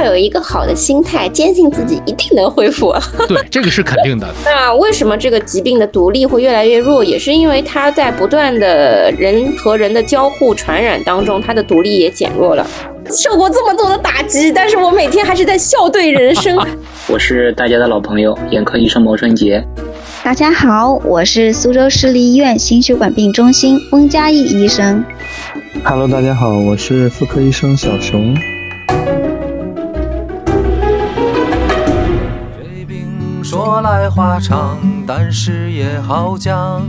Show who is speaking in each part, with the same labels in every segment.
Speaker 1: 要有一个好的心态，坚信自己一定能恢复。
Speaker 2: 对，这个是肯定的。
Speaker 1: 那为什么这个疾病的毒力会越来越弱？也是因为它在不断的人和人的交互传染当中，它的毒力也减弱了。受过这么多的打击，但是我每天还是在笑对人生。
Speaker 3: 我是大家的老朋友，眼科医生毛春杰。
Speaker 4: 大家好，我是苏州市立医院心血管病中心翁佳义医生。
Speaker 5: Hello，大家好，我是妇科医生小熊。
Speaker 6: 说来话长，但是也好讲。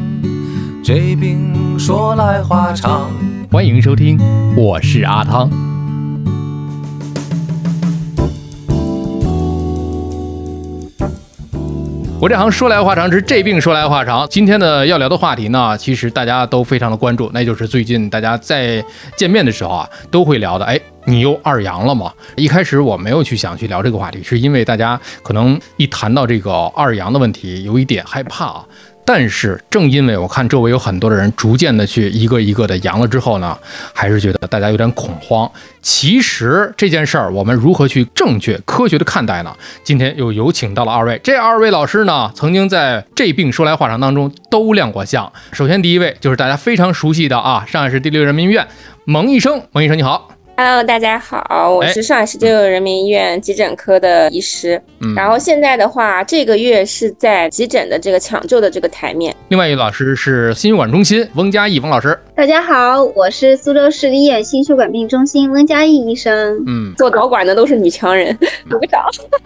Speaker 6: 这病说来话长。
Speaker 2: 欢迎收听，我是阿汤。我这行说来话长，是这病说来话长。今天呢要聊的话题呢，其实大家都非常的关注，那就是最近大家在见面的时候啊，都会聊的。哎，你又二阳了吗？一开始我没有去想去聊这个话题，是因为大家可能一谈到这个二阳的问题，有一点害怕啊。但是正因为我看周围有很多的人逐渐的去一个一个的阳了之后呢，还是觉得大家有点恐慌。其实这件事儿我们如何去正确科学的看待呢？今天又有请到了二位，这二位老师呢，曾经在这病说来话长当中都亮过相。首先第一位就是大家非常熟悉的啊，上海市第六人民医院蒙医生，蒙医生你好。
Speaker 1: Hello，大家好，我是上海市第六人民医院急诊科的医师。
Speaker 2: 嗯
Speaker 1: 然后现在的话，这个月是在急诊的这个抢救的这个台面。
Speaker 2: 另外一位老师是心血管中心翁佳义翁老师，
Speaker 4: 大家好，我是苏州市立医院心血管病中心温佳义医生。
Speaker 2: 嗯，
Speaker 1: 做导管的都是女强人，鼓个掌。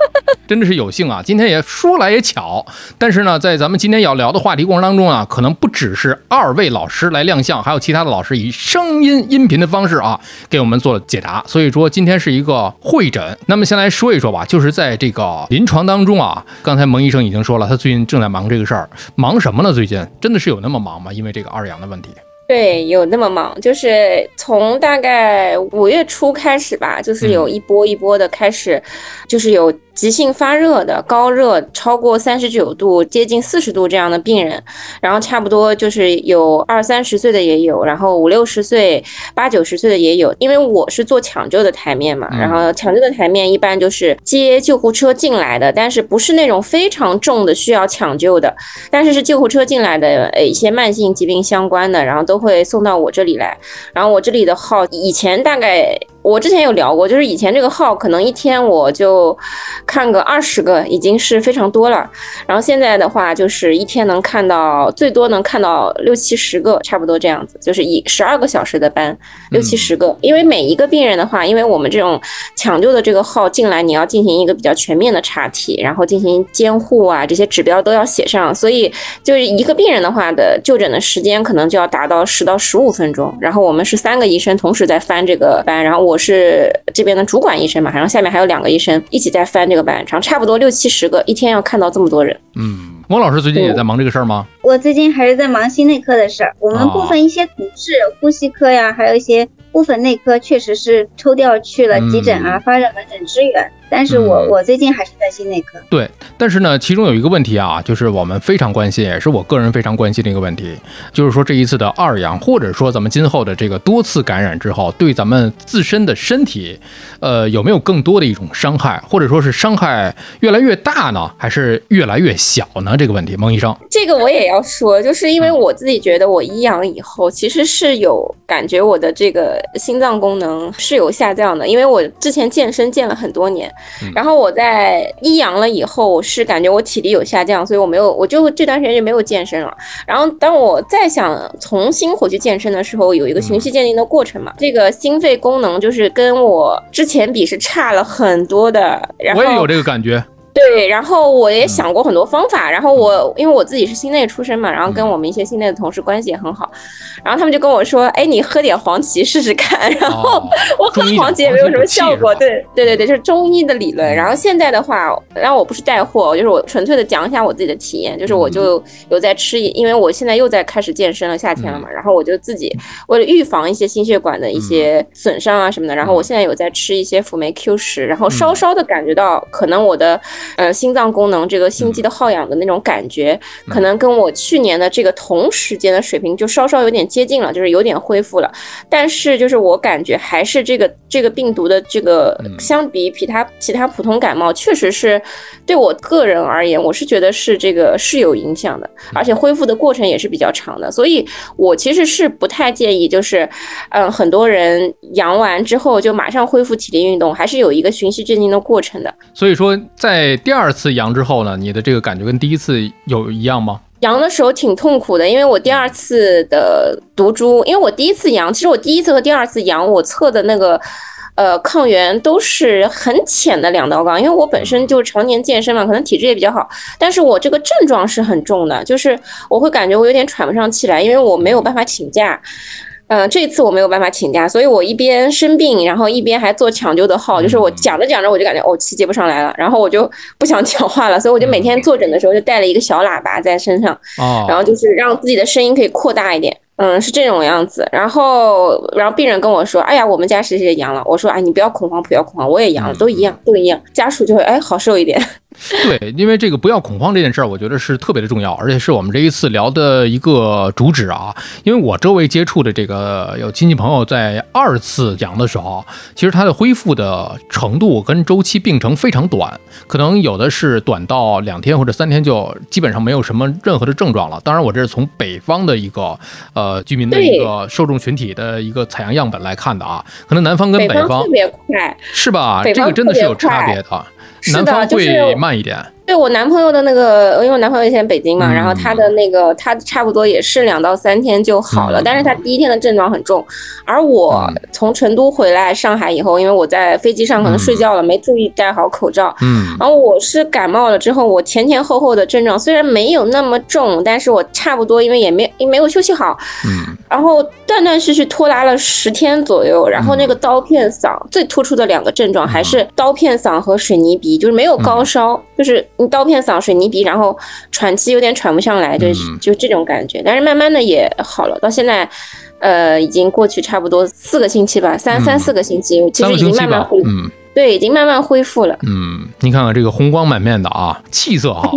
Speaker 2: 真的是有幸啊！今天也说来也巧，但是呢，在咱们今天要聊的话题过程当中啊，可能不只是二位老师来亮相，还有其他的老师以声音音频的方式啊，给我们做了解答。所以说今天是一个会诊。那么先来说一说吧，就是在这个临床当中啊，刚才蒙医生已经说了，他最近正在忙这个事儿，忙什么呢？最近真的是有那么忙吗？因为这个二阳的问题。
Speaker 1: 对，有那么忙，就是从大概五月初开始吧，就是有一波一波的开始，就是有急性发热的、高热超过三十九度、接近四十度这样的病人，然后差不多就是有二三十岁的也有，然后五六十岁、八九十岁的也有。因为我是做抢救的台面嘛，
Speaker 2: 嗯
Speaker 1: 然后抢救的台面一般就是接救护车进来的，但是不是那种非常重的需要抢救的，但是是救护车进来的，呃，一些慢性疾病相关的，然后都会送到我这里来。然后我这里的号以前大概我之前有聊过，就是以前这个号可能一天我就看个二十个，已经是非常多了。然后现在的话，就是一天能看到最多能看到六七十个，差不多这样子，就是以十二个小时的班，六七十个。因为每一个病人的话，因为我们这种抢救的这个号进来，你要进行一个比较全面的查体，然后进行监护啊，这些指标都要写上，所以就是一个病人的话的就诊的时间可能就要达到十到十五分钟。然后我们是三个医生同时在翻这个班，然后我是这边的主管医生嘛，然后下面还有两个医生一起在翻这个班，然后差不多六七十个，一天要看到这么多人。
Speaker 2: 嗯，汪老师最近也在忙这个事儿吗？
Speaker 4: 我最近还是在忙心内科的事儿，我们
Speaker 2: 哦
Speaker 4: 部分一些同事，呼吸科呀，还有一些部分内科，确实是抽调去了急诊啊，发热门诊支援。但是我、
Speaker 2: 嗯
Speaker 4: 我最近还是在心内科。
Speaker 2: 对，但是呢，其中有一个问题啊，就是我们非常关心，也是我个人非常关心的一个问题，就是说这一次的二阳，或者说咱们今后的这个多次感染之后，对咱们自身的身体，呃，有没有更多的一种伤害，或者说是伤害越来越大呢，还是越来越小呢？这个问题，孟医生，
Speaker 1: 这个我也要说，就是因为我自己觉得我一阳以后，其实是有感觉我的这个心脏功能是有下降的，因为我之前健身健了很多年，然后我在一阳了以后，我是感觉我体力有下降，所以我没有，我就这段时间就没有健身了。然后当我再想重新回去健身的时候，有一个循序渐进的过程嘛，这个心肺功能就是跟我之前比是差了很多的。然后
Speaker 2: 我也有这个感觉，
Speaker 1: 对，然后我也想过很多方法，然后我因为我自己是心内出身嘛，然后跟我们一些心内的同事关系也很好，然后他们就跟我说，哎，你喝点黄芪试试看，然后
Speaker 2: 哦
Speaker 1: 我喝
Speaker 2: 中医
Speaker 1: 黄芪也没有什么效果，对对对对，就是中医的理论。然后现在的话，然后我不是带货，就是我纯粹的讲一下我自己的体验，就是我就有在吃，因为我现在又在开始健身了，夏天了嘛，然后我就自己为了预防一些心血管的一些损伤啊什么的，然后我现在有在吃一些辅酶 Q 十，然后稍稍的感觉到可能我的呃心脏功能这个心肌的耗氧的那种感觉，可能跟我去年的这个同时间的水平就稍稍有点接近了，就是有点恢复了。但是就是我感觉还是这个这个病毒的这个相比比他其他普通感冒，确实是对我个人而言，我是觉得是这个是有影响的，而且恢复的过程也是比较长的。所以我其实是不太建议，就是嗯很多人阳完之后就马上恢复体力运动，还是有一个循序渐进的过程的。
Speaker 2: 所以说，在第二次阳之后呢，你的这个感觉跟第一次有一样吗？
Speaker 1: 阳的时候挺痛苦的，因为我第二次的毒株，因为我第一次阳，其实我第一次和第二次阳，我测的那个呃抗原都是很浅的两道杠，因为我本身就常年健身嘛，可能体质也比较好，但是我这个症状是很重的，就是我会感觉我有点喘不上气来，因为我没有办法请假。嗯，这次我没有办法请假，所以我一边生病，然后一边还做抢救的号，就是我讲着讲着我就感觉哦气接不上来了，然后我就不想讲话了，所以我就每天坐诊的时候就带了一个小喇叭在身上，然后就是让自己的声音可以扩大一点，嗯，是这种样子。然后，然后病人跟我说，哎呀，我们家谁谁阳了，我说，哎，你不要恐慌，不要恐慌，我也阳了，都一样，都一样，家属就会哎好受一点。
Speaker 2: 对，因为这个不要恐慌这件事儿，我觉得是特别的重要，而且是我们这一次聊的一个主旨啊。因为我周围接触的这个有亲戚朋友在二次阳的时候，其实他的恢复的程度跟周期病程非常短，可能有的是短到两天或者三天就基本上没有什么任何的症状了。当然，我这是从北方的一个呃居民的一个受众群体的一个采样样本来看的啊，可能南方跟北
Speaker 1: 方特别快，
Speaker 2: 是吧？这个真的是有差别的。南方会慢一点。
Speaker 1: 对我男朋友的那个，因为我男朋友以前北京嘛，然后他的那个他差不多也是两到三天就好了，但是他第一天的症状很重。而我从成都回来上海以后，因为我在飞机上可能睡觉了，没注意戴好口罩，嗯，然后我是感冒了之后，我前前后后的症状虽然没有那么重，但是我差不多因为也没没有休息好，嗯，然后断断续续拖拉了十天左右，然后那个刀片嗓最突出的两个症状还是刀片嗓和水泥鼻，就是没有高烧，就是。你刀片嗓、水泥鼻，然后喘气有点喘不上来，就是就这种感觉。但是慢慢的也好了，到现在，呃，已经过去差不多四个星期吧，三三四个星期，其实已经慢慢恢复。对，已经慢慢恢复了。
Speaker 2: 嗯，你看看这个红光满面的啊，气色好。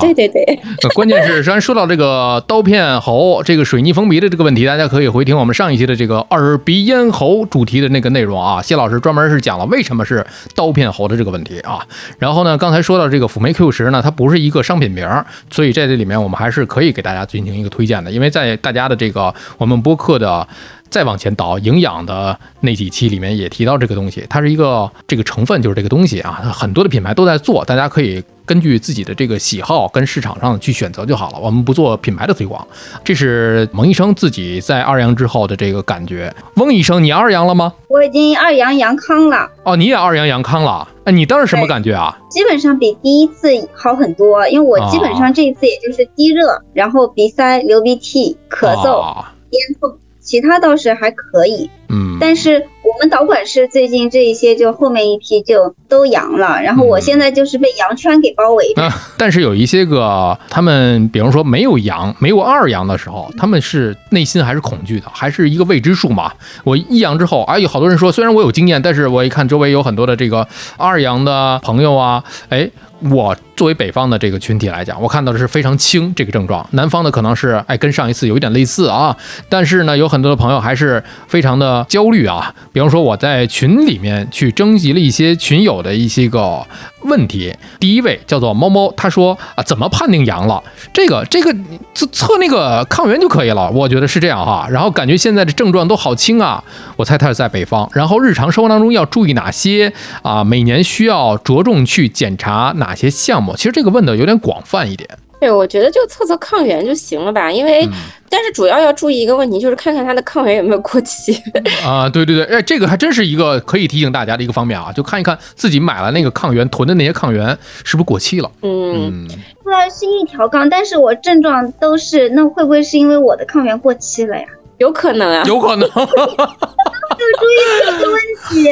Speaker 1: 对对对。
Speaker 2: 关键是，虽然说到这个刀片喉、这个水泥封鼻的这个问题，大家可以回听我们上一期的这个耳鼻咽喉主题的那个内容啊。谢老师专门是讲了为什么是刀片喉的这个问题啊。然后呢，刚才说到这个辅酶 Q 十呢，它不是一个商品名，所以在这里面我们还是可以给大家进行一个推荐的，因为在大家的这个我们播客的。再往前倒，营养的那几期里面也提到这个东西，它是一个这个成分就是这个东西啊，很多的品牌都在做，大家可以根据自己的这个喜好跟市场上去选择就好了。我们不做品牌的推广，这是蒙医生自己在二阳之后的这个感觉。翁医生，你二阳了吗？
Speaker 4: 我已经二阳阳康了。哦，
Speaker 2: 你也二阳阳康了？哎，你当时什么感觉啊？
Speaker 4: 基本上比第一次好很多，因为我基本上这一次也就是低热，然后鼻塞、流鼻涕、咳嗽、咽痛。其他倒是还可以，嗯，但是我们导管室最近这一些就后面一批就都阳了，然后我现在就是被阳圈给包围着。
Speaker 2: 但是有一些个他们，比如说没有阳、没有二阳的时候，他们是内心还是恐惧的，还是一个未知数嘛。我一阳之后，哎，有好多人说，虽然我有经验，但是我一看周围有很多的这个二阳的朋友啊，哎。我作为北方的这个群体来讲，我看到的是非常轻这个症状，南方的可能是哎跟上一次有一点类似啊，但是呢，有很多的朋友还是非常的焦虑啊。比方说我在群里面去征集了一些群友的一些个问题，第一位叫做猫猫，他说啊怎么判定阳了？这个 这个测测那个抗原就可以了，我觉得是这样哈。然后感觉现在的症状都好轻啊，我猜他是在北方。然后日常生活当中要注意哪些啊？每年需要着重去检查哪？哪些项目？其实这个问的有点广泛一点。
Speaker 1: 对，我觉得就测测抗原就行了吧。因为，但是主要要注意一个问题，就是看看它的抗原有没有过期。
Speaker 2: 啊，对对对，哎，这个还真是一个可以提醒大家的一个方面啊，就看一看自己买了那个抗原囤的那些抗原是不是过期了。
Speaker 1: 嗯，
Speaker 4: 虽然是一条杠，但是我症状都是，那会不会是因为我的抗原过期了呀？
Speaker 1: 有可能啊，
Speaker 2: 有可能。
Speaker 4: 有注意这个问题。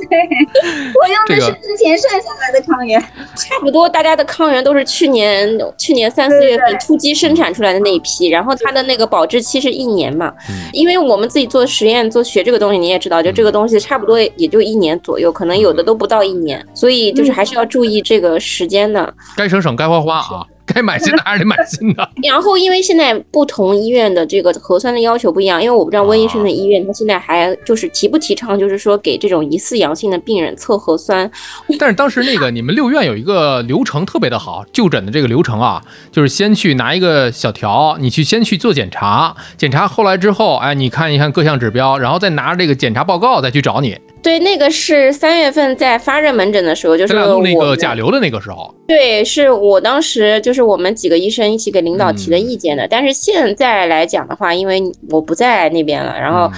Speaker 4: 我用的是之前剩下来的抗原，
Speaker 1: 差不多大家的抗原都是去年去年三四月份突击生产出来的那一批，然后它的那个保质期是一年嘛。因为我们自己做实验做学这个东西，你也知道，就这个东西差不多也就一年左右，可能有的都不到一年，所以就是还是要注意这个时间的。
Speaker 2: 该省省，该花花啊。该买新的还是得买新的。
Speaker 1: 然后，因为现在不同医院的这个核酸的要求不一样，因为我不知道温医生的医院他现在还就是提不提倡，就是说给这种疑似阳性的病人测核酸。
Speaker 2: 但是当时那个你们六院有一个流程特别的好，就诊的这个流程啊，就是先去拿一个小条，你去先去做检查，检查后来之后，哎，你看一看各项指标，然后再拿着这个检查报告再去找你。
Speaker 1: 对，那个是三月份在发热门诊的时候，就是
Speaker 2: 我那个甲流的那个时候。
Speaker 1: 对，是我当时就是我们几个医生一起给领导提的意见的。但是现在来讲的话，因为我不在那边了，然后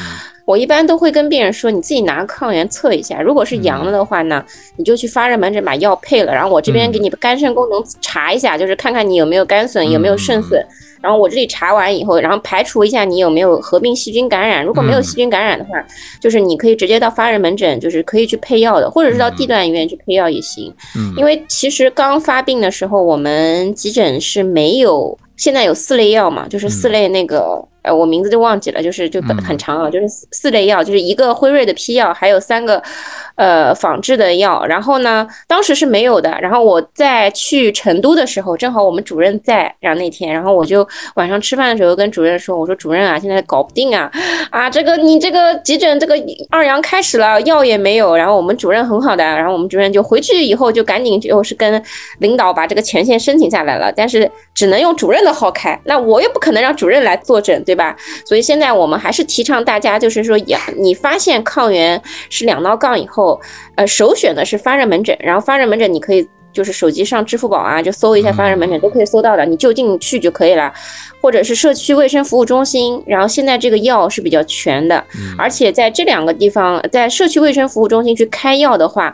Speaker 1: 我一般都会跟病人说，你自己拿抗原测一下，如果是阳了的话呢，你就去发热门诊把药配了，然后我这边给你肝肾功能查一下，就是看看你有没有肝损，有没有肾损。然后我这里查完以后，然后排除一下你有没有合并细菌感染。如果没有细菌感染的话，就是你可以直接到发热门诊，就是可以去配药的，或者是到地段医院去配药也行。嗯，因为其实刚发病的时候，我们急诊是没有，现在有四类药嘛，就是四类那个。呃，我名字就忘记了，就是就很长啊，就是四四类药，就是一个辉瑞的批药，还有三个呃仿制的药。然后呢，当时是没有的。然后我在去成都的时候，正好我们主任在，然后那天，然后我就晚上吃饭的时候跟主任说，我说主任啊，现在搞不定啊，啊，这个你这个急诊这个二阳开始了，药也没有。然后我们主任很好的，然后我们主任就回去以后就赶紧就是跟领导把这个权限申请下来了，但是只能用主任的号开，那我又不可能让主任来坐诊，对。对吧？所以现在我们还是提倡大家，就是说，也你发现抗原是两道杠以后，呃，首选的是发热门诊，然后发热门诊你可以。就是手机上支付宝啊，就搜一下发热门诊都可以搜到的，你就近去就可以了，或者是社区卫生服务中心。然后现在这个药是比较全的，而且在这两个地方，在社区卫生服务中心去开药的话，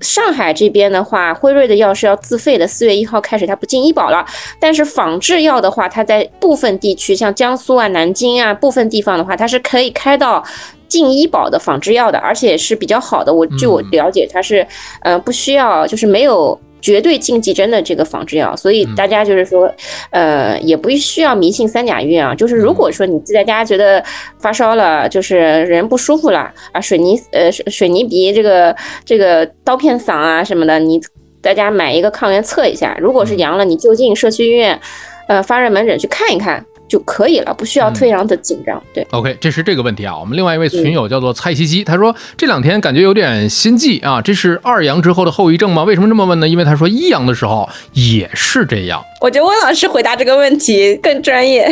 Speaker 1: 上海这边的话，辉瑞的药是要自费的，四月一号开始它不进医保了。但是仿制药的话，它在部分地区，像江苏啊、南京啊部分地方的话，它是可以开到进医保的仿制药的，而且是比较好的。我据我了解，它是呃不需要，就是没有。绝对禁忌真的这个仿制药，所以大家就是说，呃，也不需要迷信三甲医院啊。就是如果说你在家觉得发烧了，就是人不舒服了啊，水泥呃水水泥鼻这个这个刀片嗓啊什么的，你大家买一个抗原测一下，如果是阳了，你就近社区医院，呃发热门诊去看一看。就可以了，不需要非常的紧张。对
Speaker 2: ，OK，这是这个问题啊。我们另外一位群友叫做蔡西西，他说这两天感觉有点心悸啊，这是二阳之后的后遗症吗？为什么这么问呢？因为他说一阳的时候也是这样。
Speaker 1: 我觉得温老师回答这个问题更专业。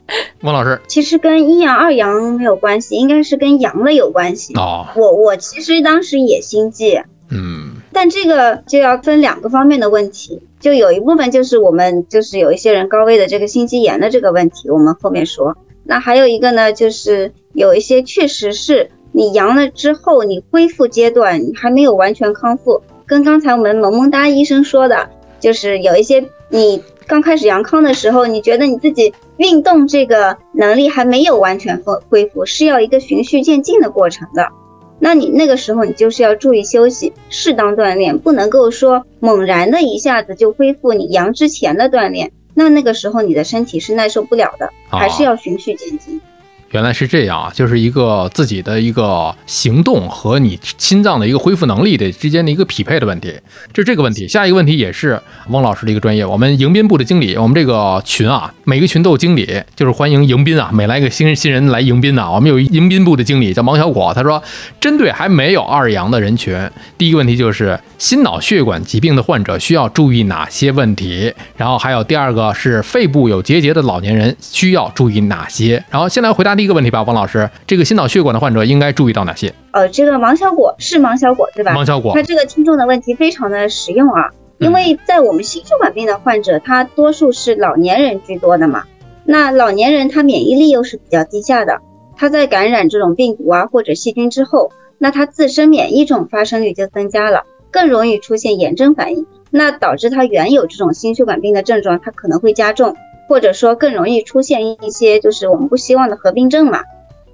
Speaker 2: 温老师，
Speaker 4: 其实跟一阳二阳没有关系，应该是跟阳了有关系。哦，我我其实当时也心悸。嗯。但这个就要分两个方面的问题，就有一部分就是我们就是有一些人高危的这个心肌炎的这个问题，我们后面说。那还有一个呢，就是有一些确实是你阳了之后，你恢复阶段你还没有完全康复，跟刚才我们萌萌哒医生说的，就是有一些你刚开始阳康的时候，你觉得你自己运动这个能力还没有完全恢恢复，是要一个循序渐进的过程的。那你那个时候，你就是要注意休息，适当锻炼，不能够说猛然的一下子就恢复你阳之前的锻炼，那那个时候你的身体是耐受不了的，还是要循序渐进。
Speaker 2: 原来是这样啊，就是一个自己的一个行动和你心脏的一个恢复能力的之间的一个匹配的问题，就这个问题。下一个问题也是汪老师的一个专业，我们迎宾部的经理，我们这个群啊，每个群都有经理，就是欢迎迎宾啊，每来一个新新人来迎宾呐，我们有迎宾部的经理叫王小果，他说，针对还没有二阳的人群，第一个问题就是心脑血管疾病的患者需要注意哪些问题，然后还有第二个是肺部有结节的老年人需要注意哪些，然后先来回答。第一个问题吧，王老师，这个心脑血管的患者应该注意到哪些？
Speaker 4: 呃，这个王小果是王小果对吧？
Speaker 2: 王小果，
Speaker 4: 他这个听众的问题非常的实用啊，因为在我们心血管病的患者，他多数是老年人居多的嘛。那老年人他免疫力又是比较低下的，他在感染这种病毒啊或者细菌之后，那他自身免疫这种发生率就增加了，更容易出现炎症反应，那导致他原有这种心血管病的症状，他可能会加重。或者说更容易出现一些就是我们不希望的合并症嘛，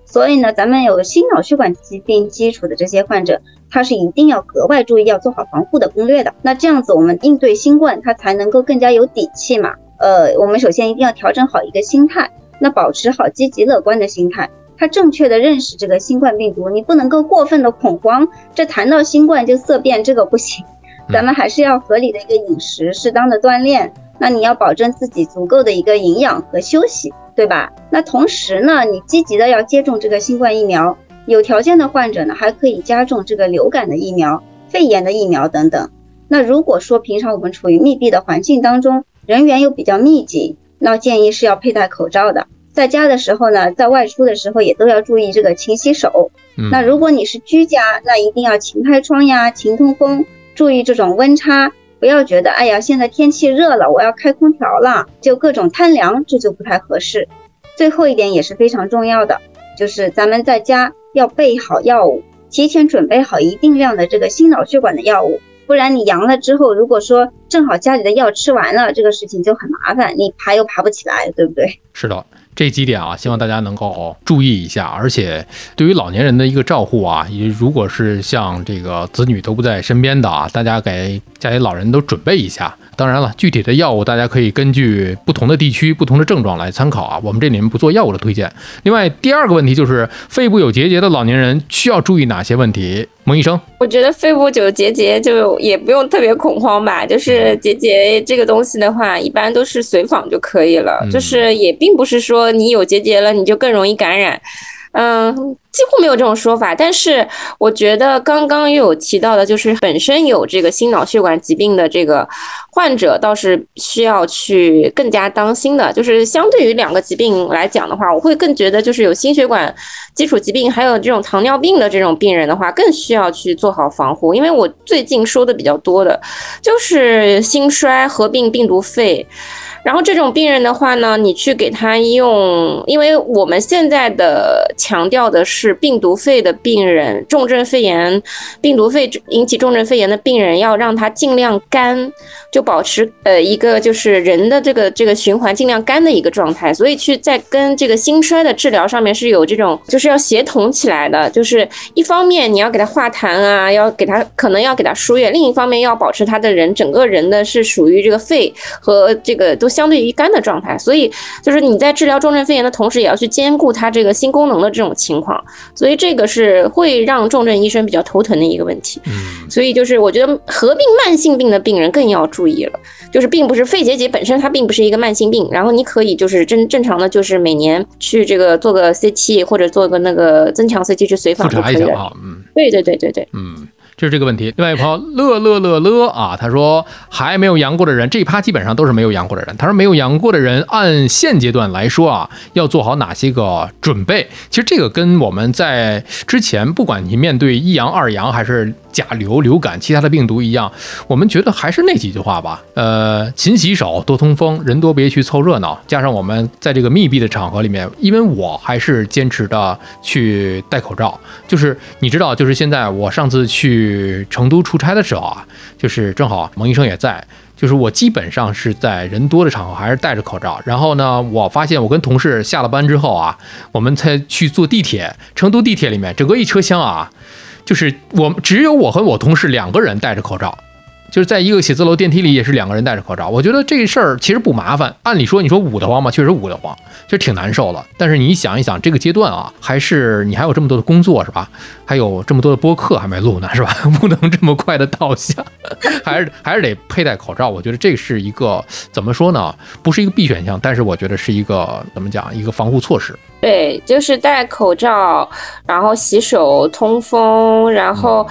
Speaker 4: 所以呢，咱们有心脑血管疾病基础的这些患者，他是一定要格外注意，要做好防护的攻略的。那这样子，我们应对新冠，他才能够更加有底气嘛。呃，我们首先一定要调整好一个心态，那保持好积极乐观的心态，他正确的认识这个新冠病毒，你不能够过分的恐慌，这谈到新冠就色变，这个不行。咱们还是要合理的一个饮食，适当的锻炼。那你要保证自己足够的一个营养和休息，对吧？那同时呢，你积极的要接种这个新冠疫苗，有条件的患者呢，还可以加种这个流感的疫苗、肺炎的疫苗等等。那如果说平常我们处于密闭的环境当中，人员又比较密集，那建议是要佩戴口罩的。在家的时候呢，在外出的时候也都要注意这个勤洗手。那如果你是居家，那一定要勤开窗呀，勤通风，注意这种温差。不要觉得，哎呀，现在天气热了，我要开空调了，就各种贪凉，这就不太合适。最后一点也是非常重要的，就是咱们在家要备好药物，提前准备好一定量的这个心脑血管的药物，不然你阳了之后，如果说正好家里的药吃完了，这个事情就很麻烦，你爬又爬不起来，对不对？
Speaker 2: 是的。这几点啊，希望大家能够注意一下。而且，对于老年人的一个照护啊，如果是像这个子女都不在身边的啊，大家给家里老人都准备一下。当然了，具体的药物大家可以根据不同的地区、不同的症状来参考啊。我们这里面不做药物的推荐。另外，第二个问题就是肺部有结节的老年人需要注意哪些问题？蒙医生，
Speaker 1: 我觉得肺部有结节就也不用特别恐慌吧。就是结节这个东西的话，一般都是随访就可以了。就是也并不是说你有结节了你就更容易感染。嗯，几乎没有这种说法，但是我觉得刚刚又有提到的，就是本身有这个心脑血管疾病的这个患者，倒是需要去更加当心的。就是相对于两个疾病来讲的话，我会更觉得，就是有心血管基础疾病，还有这种糖尿病的这种病人的话，更需要去做好防护。因为我最近说的比较多的，就是心衰合并病毒肺。然后这种病人的话呢，你去给他用，因为我们现在的强调的是病毒肺的病人，重症肺炎、病毒肺引起重症肺炎的病人，要让他尽量干，就保持呃一个就是人的这个这个循环尽量干的一个状态。所以去在跟这个心衰的治疗上面是有这种就是要协同起来的，就是一方面你要给他化痰啊，要给他可能要给他输液，另一方面要保持他的人整个人的是属于这个肺和这个都。相对于肝的状态，所以就是你在治疗重症肺炎的同时，也要去兼顾它这个心功能的这种情况，所以这个是会让重症医生比较头疼的一个问题。嗯，所以就是我觉得合并慢性病的病人更要注意了，就是并不是肺结节本身它并不是一个慢性病，然后你可以就是正正常的就是每年去这个做个 CT 或者做个那个增强 CT 去随访就可以了。嗯，对对对对对，
Speaker 2: 嗯。就是这个问题。另外一朋友乐乐乐乐啊，他说还没有阳过的人，这一趴基本上都是没有阳过的人。他说没有阳过的人，按现阶段来说啊，要做好哪些个准备？其实这个跟我们在之前，不管你面对一阳二阳还是。甲流、流感、其他的病毒一样，我们觉得还是那几句话吧。呃，勤洗手，多通风，人多别去凑热闹。加上我们在这个密闭的场合里面，因为我还是坚持的去戴口罩。就是你知道，就是现在我上次去成都出差的时候啊，就是正好蒙医生也在，就是我基本上是在人多的场合还是戴着口罩。然后呢，我发现我跟同事下了班之后啊，我们才去坐地铁，成都地铁里面整个一车厢啊。就是我只有我和我同事两个人戴着口罩。就是在一个写字楼电梯里，也是两个人戴着口罩。我觉得这事儿其实不麻烦。按理说，你说捂得慌吗？确实捂得慌，就挺难受了。但是你想一想，这个阶段啊，还是你还有这么多的工作是吧？还有这么多的播客还没录呢是吧？不能这么快的倒下，还是还是得佩戴口罩。我觉得这是一个怎么说呢？不是一个必选项，但是我觉得是一个怎么讲？一个防护措施。
Speaker 1: 对，就是戴口罩，然后洗手、通风，然后。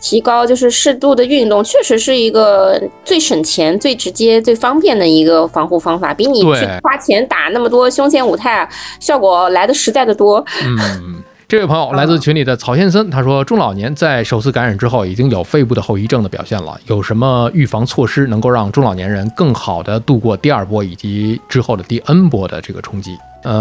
Speaker 1: 提高就是适度的运动，确实是一个最省钱、最直接、最方便的一个防护方法，比你去花钱打那么多胸腺五肽效果来的实在的多。
Speaker 2: 嗯，这位朋友来自群里的曹先生，他说中老年在首次感染之后已经有肺部的后遗症的表现了，有什么预防措施能够让中老年人更好的度过第二波以及之后的第 N 波的这个冲击？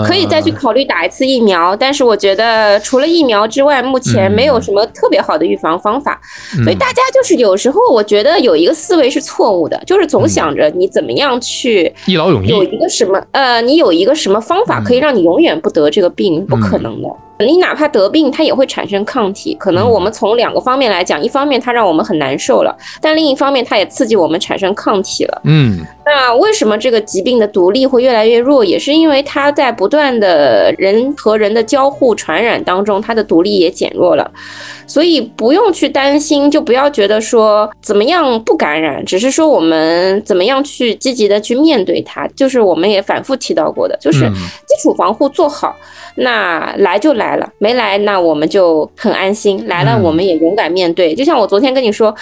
Speaker 1: 可以再去考虑打一次疫苗，但是我觉得除了疫苗之外，目前没有什么特别好的预防方法。所以大家就是有时候我觉得有一个思维是错误的，就是总想着你怎么样去
Speaker 2: 一劳永逸，
Speaker 1: 有一个什么呃，你有一个什么方法可以让你永远不得这个病，不可能的。你哪怕得病，它也会产生抗体。可能我们从两个方面来讲，一方面它让我们很难受了，但另一方面它也刺激我们产生抗体了。
Speaker 2: 嗯，
Speaker 1: 那为什么这个疾病的毒力会越来越弱？也是因为它在不断的人和人的交互传染当中，它的独立也减弱了。所以不用去担心，就不要觉得说怎么样不感染，只是说我们怎么样去积极的去面对它。就是我们也反复提到过的，就是基础防护做好。那来就来了，没来那我们就很安心；来了我们也勇敢面对。就像我昨天跟你说。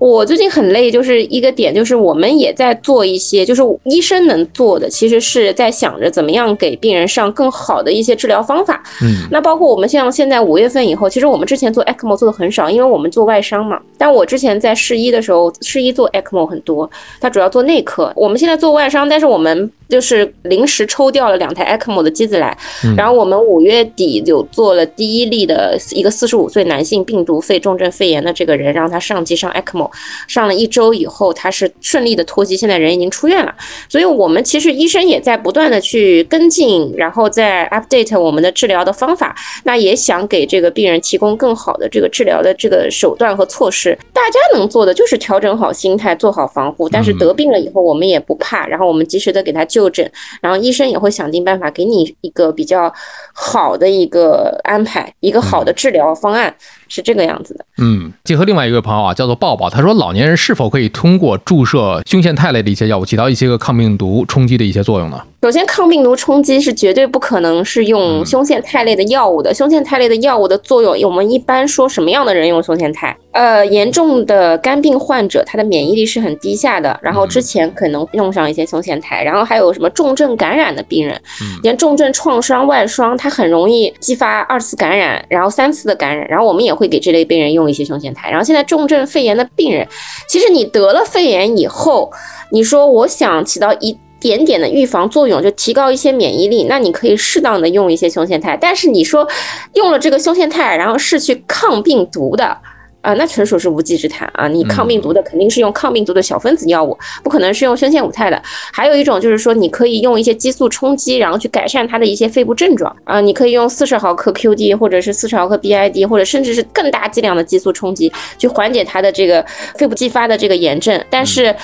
Speaker 1: 我最近很累，就是一个点，就是我们也在做一些，就是医生能做的，其实是在想着怎么样给病人上更好的一些治疗方法。
Speaker 2: 嗯，
Speaker 1: 那包括我们像现在五月份以后，其实我们之前做 ECMO 做的很少，因为我们做外伤嘛。但我之前在试医的时候，试医做 ECMO 很多，它主要做内科。我们现在做外伤，但是我们就是临时抽调了两台 ECMO 的机子来，然后我们五月底就做了第一例的一个四十五岁男性病毒肺重症肺炎的这个人，让他上机上 ECMO。上了一周以后，他是顺利的脱机，现在人已经出院了。所以，我们其实医生也在不断的去跟进，然后在 update 我们的治疗的方法。那也想给这个病人提供更好的这个治疗的这个手段和措施。大家能做的就是调整好心态，做好防护。但是得病了以后，我们也不怕，然后我们及时的给他就诊，然后医生也会想尽办法给你一个比较好的一个安排，一个好的治疗方案。是这个样子的，
Speaker 2: 嗯，结合另外一位朋友啊，叫做抱抱，他说老年人是否可以通过注射胸腺肽类的一些药物，起到一些个抗病毒冲击的一些作用呢？
Speaker 1: 首先，抗病毒冲击是绝对不可能是用胸腺肽类的药物的。胸腺肽类的药物的作用，我们一般说什么样的人用胸腺肽？呃，严重的肝病患者，他的免疫力是很低下的，然后之前可能用上一些胸腺肽。然后还有什么重症感染的病人，连重症创伤外伤，他很容易激发二次感染，然后三次的感染，然后我们也会给这类病人用一些胸腺肽。然后现在重症肺炎的病人，其实你得了肺炎以后，你说我想起到一。点点的预防作用，就提高一些免疫力。那你可以适当的用一些胸腺肽，但是你说用了这个胸腺肽，然后是去抗病毒的啊，那纯属是无稽之谈啊！你抗病毒的肯定是用抗病毒的小分子药物，不可能是用胸腺五肽的。还有一种就是说，你可以用一些激素冲击，然后去改善它的一些肺部症状啊。你可以用四十毫克 QD，或者是四十毫克 BID，或者甚至是更大剂量的激素冲击，去缓解它的这个肺部继发的这个炎症。但是。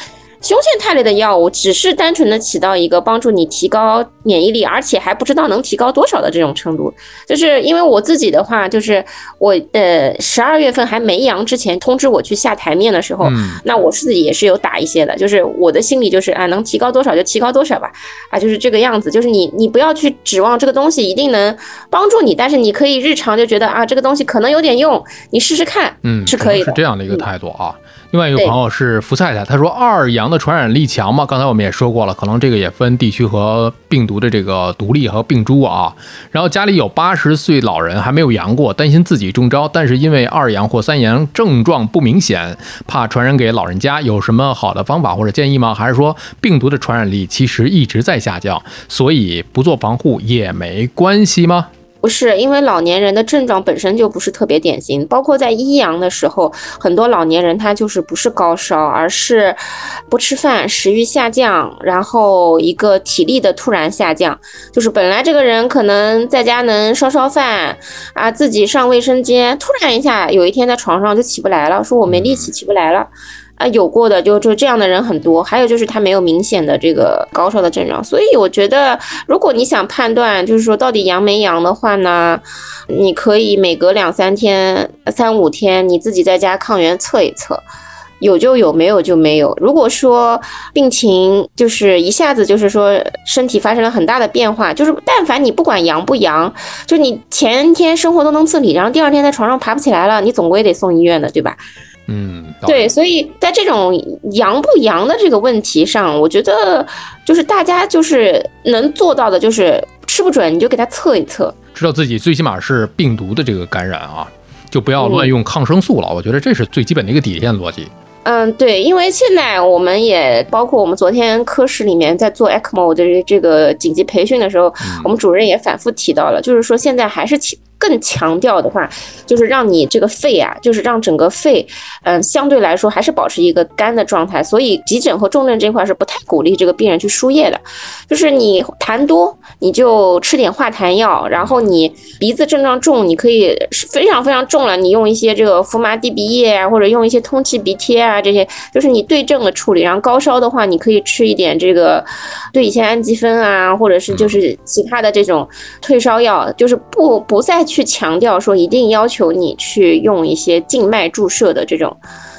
Speaker 1: 胸腺肽类的药物只是单纯的起到一个帮助你提高免疫力，而且还不知道能提高多少的这种程度。就是因为我自己的话，就是我呃十二月份还没阳之前通知我去下台面的时候，那我自己也是有打一些的。就是我的心里就是啊，能提高多少就提高多少吧，啊就是这个样子。就是你你不要去指望这个东西一定能帮助你，但是你可以日常就觉得啊这个东西可能有点用，你试试看，
Speaker 2: 嗯
Speaker 1: 是可以
Speaker 2: 的，是这样的一个态度啊。另外一个朋友是福太太，他说二阳的传染力强吗？刚才我们也说过了，可能这个也分地区和病毒的这个毒力和病株啊。然后家里有八十岁老人还没有阳过，担心自己中招，但是因为二阳或三阳症状不明显，怕传染给老人家，有什么好的方法或者建议吗？还是说病毒的传染力其实一直在下降，所以不做防护也没关系吗？
Speaker 1: 不是，因为老年人的症状本身就不是特别典型，包括在一阳的时候，很多老年人他就是不是高烧，而是不吃饭、食欲下降，然后一个体力的突然下降，就是本来这个人可能在家能烧烧饭啊，自己上卫生间，突然一下有一天在床上就起不来了，说我没力气起不来了。啊，有过的就就这样的人很多，还有就是他没有明显的这个高烧的症状，所以我觉得，如果你想判断就是说到底阳没阳的话呢，你可以每隔两三天、三五天你自己在家抗原测一测，有就有，没有就没有。如果说病情就是一下子就是说身体发生了很大的变化，就是但凡你不管阳不阳，就你前天生活都能自理，然后第二天在床上爬不起来了，你总归得送医院的，对吧？
Speaker 2: 嗯，
Speaker 1: 对，所以在这种阳不阳的这个问题上，我觉得就是大家就是能做到的，就是吃不准你就给他测一测，
Speaker 2: 知道自己最起码是病毒的这个感染啊，就不要乱用抗生素了。我觉得这是最基本的一个底线逻辑。
Speaker 1: 嗯，对，因为现在我们也包括我们昨天科室里面在做 ECMO 的这个紧急培训的时候，我们主任也反复提到了，就是说现在还是挺。更强调的话，就是让你这个肺啊，就是让整个肺，嗯，相对来说还是保持一个干的状态。所以急诊和重症这块是不太鼓励这个病人去输液的。就是你痰多，你就吃点化痰药；然后你鼻子症状重，你可以非常非常重了，你用一些这个福麻地鼻液啊，或者用一些通气鼻贴啊，这些就是你对症的处理。然后高烧的话，你可以吃一点这个对乙酰氨基酚啊，或者是就是其他的这种退烧药，就是不不再。去强调说一定要求你去用一些静脉注射的这种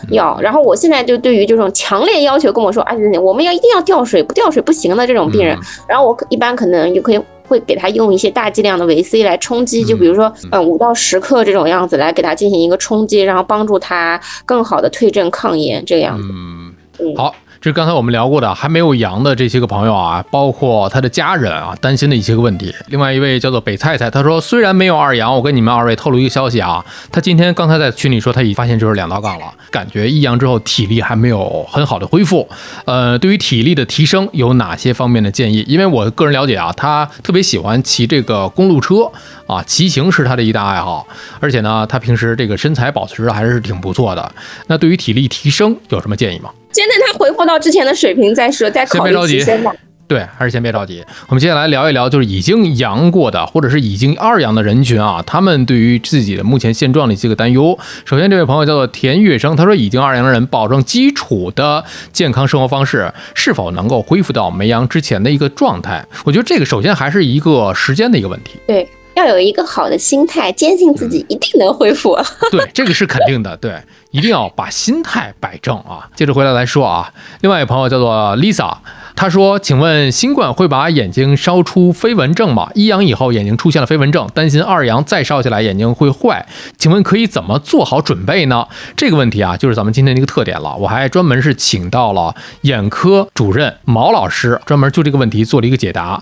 Speaker 1: 药，然后我现在就对于这种强烈要求跟我说啊，我们要一定要吊水，不吊水不行的这种病人，然后我一般可能就可以会给他用一些大剂量的维 C 来冲击，就比如说嗯五到十克这种样子来给他进行一个冲击，然后帮助他更好的退症抗炎这样子。
Speaker 2: 嗯，好。这是刚才我们聊过的还没有阳的这些个朋友啊，包括他的家人啊，担心的一些个问题。另外一位叫做北菜菜，他说虽然没有二阳，我跟你们二位透露一个消息啊，他今天刚才在群里说他已发现就是两道杠了，感觉一阳之后体力还没有很好的恢复。呃，对于体力的提升有哪些方面的建议？因为我个人了解啊，他特别喜欢骑这个公路车啊，骑行是他的一大爱好，而且呢，他平时这个身材保持还是挺不错的。那对于体力提升有什么建议吗？
Speaker 1: 先等他回复到之前的水平再说，再考虑提升吧。
Speaker 2: 对，还是先别着急。我们接下来聊一聊，就是已经阳过的，或者是已经二阳的人群啊，他们对于自己的目前现状的一些个担忧。首先，这位朋友叫做田月生，他说，已经二阳的人保证基础的健康生活方式，是否能够恢复到没阳之前的一个状态？我觉得这个首先还是一个时间的一个问题。
Speaker 1: 对。要有一个好的心态，坚信自己一定能恢复。
Speaker 2: 对，这个是肯定的。对，一定要把心态摆正啊。接着回来来说啊，另外一个朋友叫做 Lisa，他说：“请问新冠会把眼睛烧出飞蚊症吗？一阳以后眼睛出现了飞蚊症，担心二阳再烧起来眼睛会坏，请问可以怎么做好准备呢？”这个问题啊，就是咱们今天的一个特点了。我还专门是请到了眼科主任毛老师，专门就这个问题做了一个解答。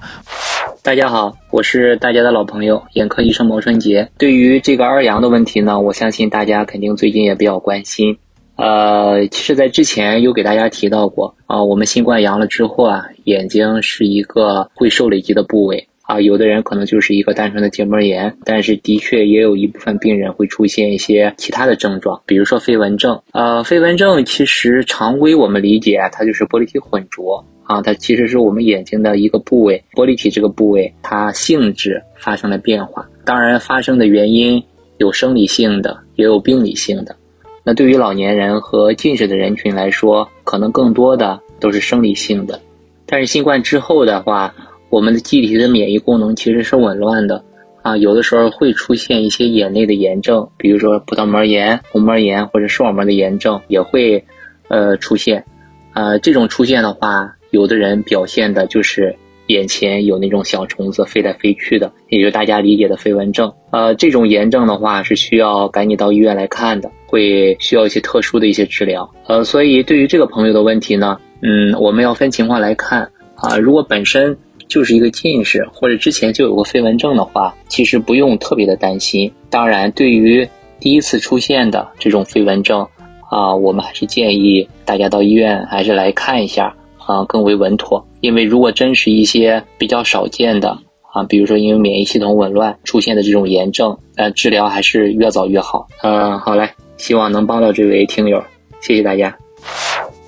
Speaker 3: 大家好，我是大家的老朋友眼科医生毛春杰。对于这个二阳的问题呢，我相信大家肯定最近也比较关心。呃，其实，在之前有给大家提到过啊，我们新冠阳了之后啊，眼睛是一个会受累积的部位啊，有的人可能就是一个单纯的结膜炎，但是的确也有一部分病人会出现一些其他的症状，比如说飞蚊症。呃，飞蚊症其实常规我们理解它就是玻璃体混浊。啊，它其实是我们眼睛的一个部位，玻璃体这个部位，它性质发生了变化。当然，发生的原因有生理性的，也有病理性的。那对于老年人和近视的人群来说，可能更多的都是生理性的。但是新冠之后的话，我们的机体的免疫功能其实是紊乱的啊，有的时候会出现一些眼内的炎症，比如说葡萄膜炎、虹膜炎或者视网膜的炎症也会呃出现。呃，这种出现的话。有的人表现的就是眼前有那种小虫子飞来飞去的，也就是大家理解的飞蚊症。呃，这种炎症的话是需要赶紧到医院来看的，会需要一些特殊的一些治疗。呃，所以对于这个朋友的问题呢，嗯，我们要分情况来看啊。如果本身就是一个近视，或者之前就有过飞蚊症的话，其实不用特别的担心。当然，对于第一次出现的这种飞蚊症啊，我们还是建议大家到医院还是来看一下。啊，更为稳妥。因为如果真是一些比较少见的啊，比如说因为免疫系统紊乱出现的这种炎症，呃，治疗还是越早越好。嗯，好嘞，希望能帮到这位听友，谢谢大家。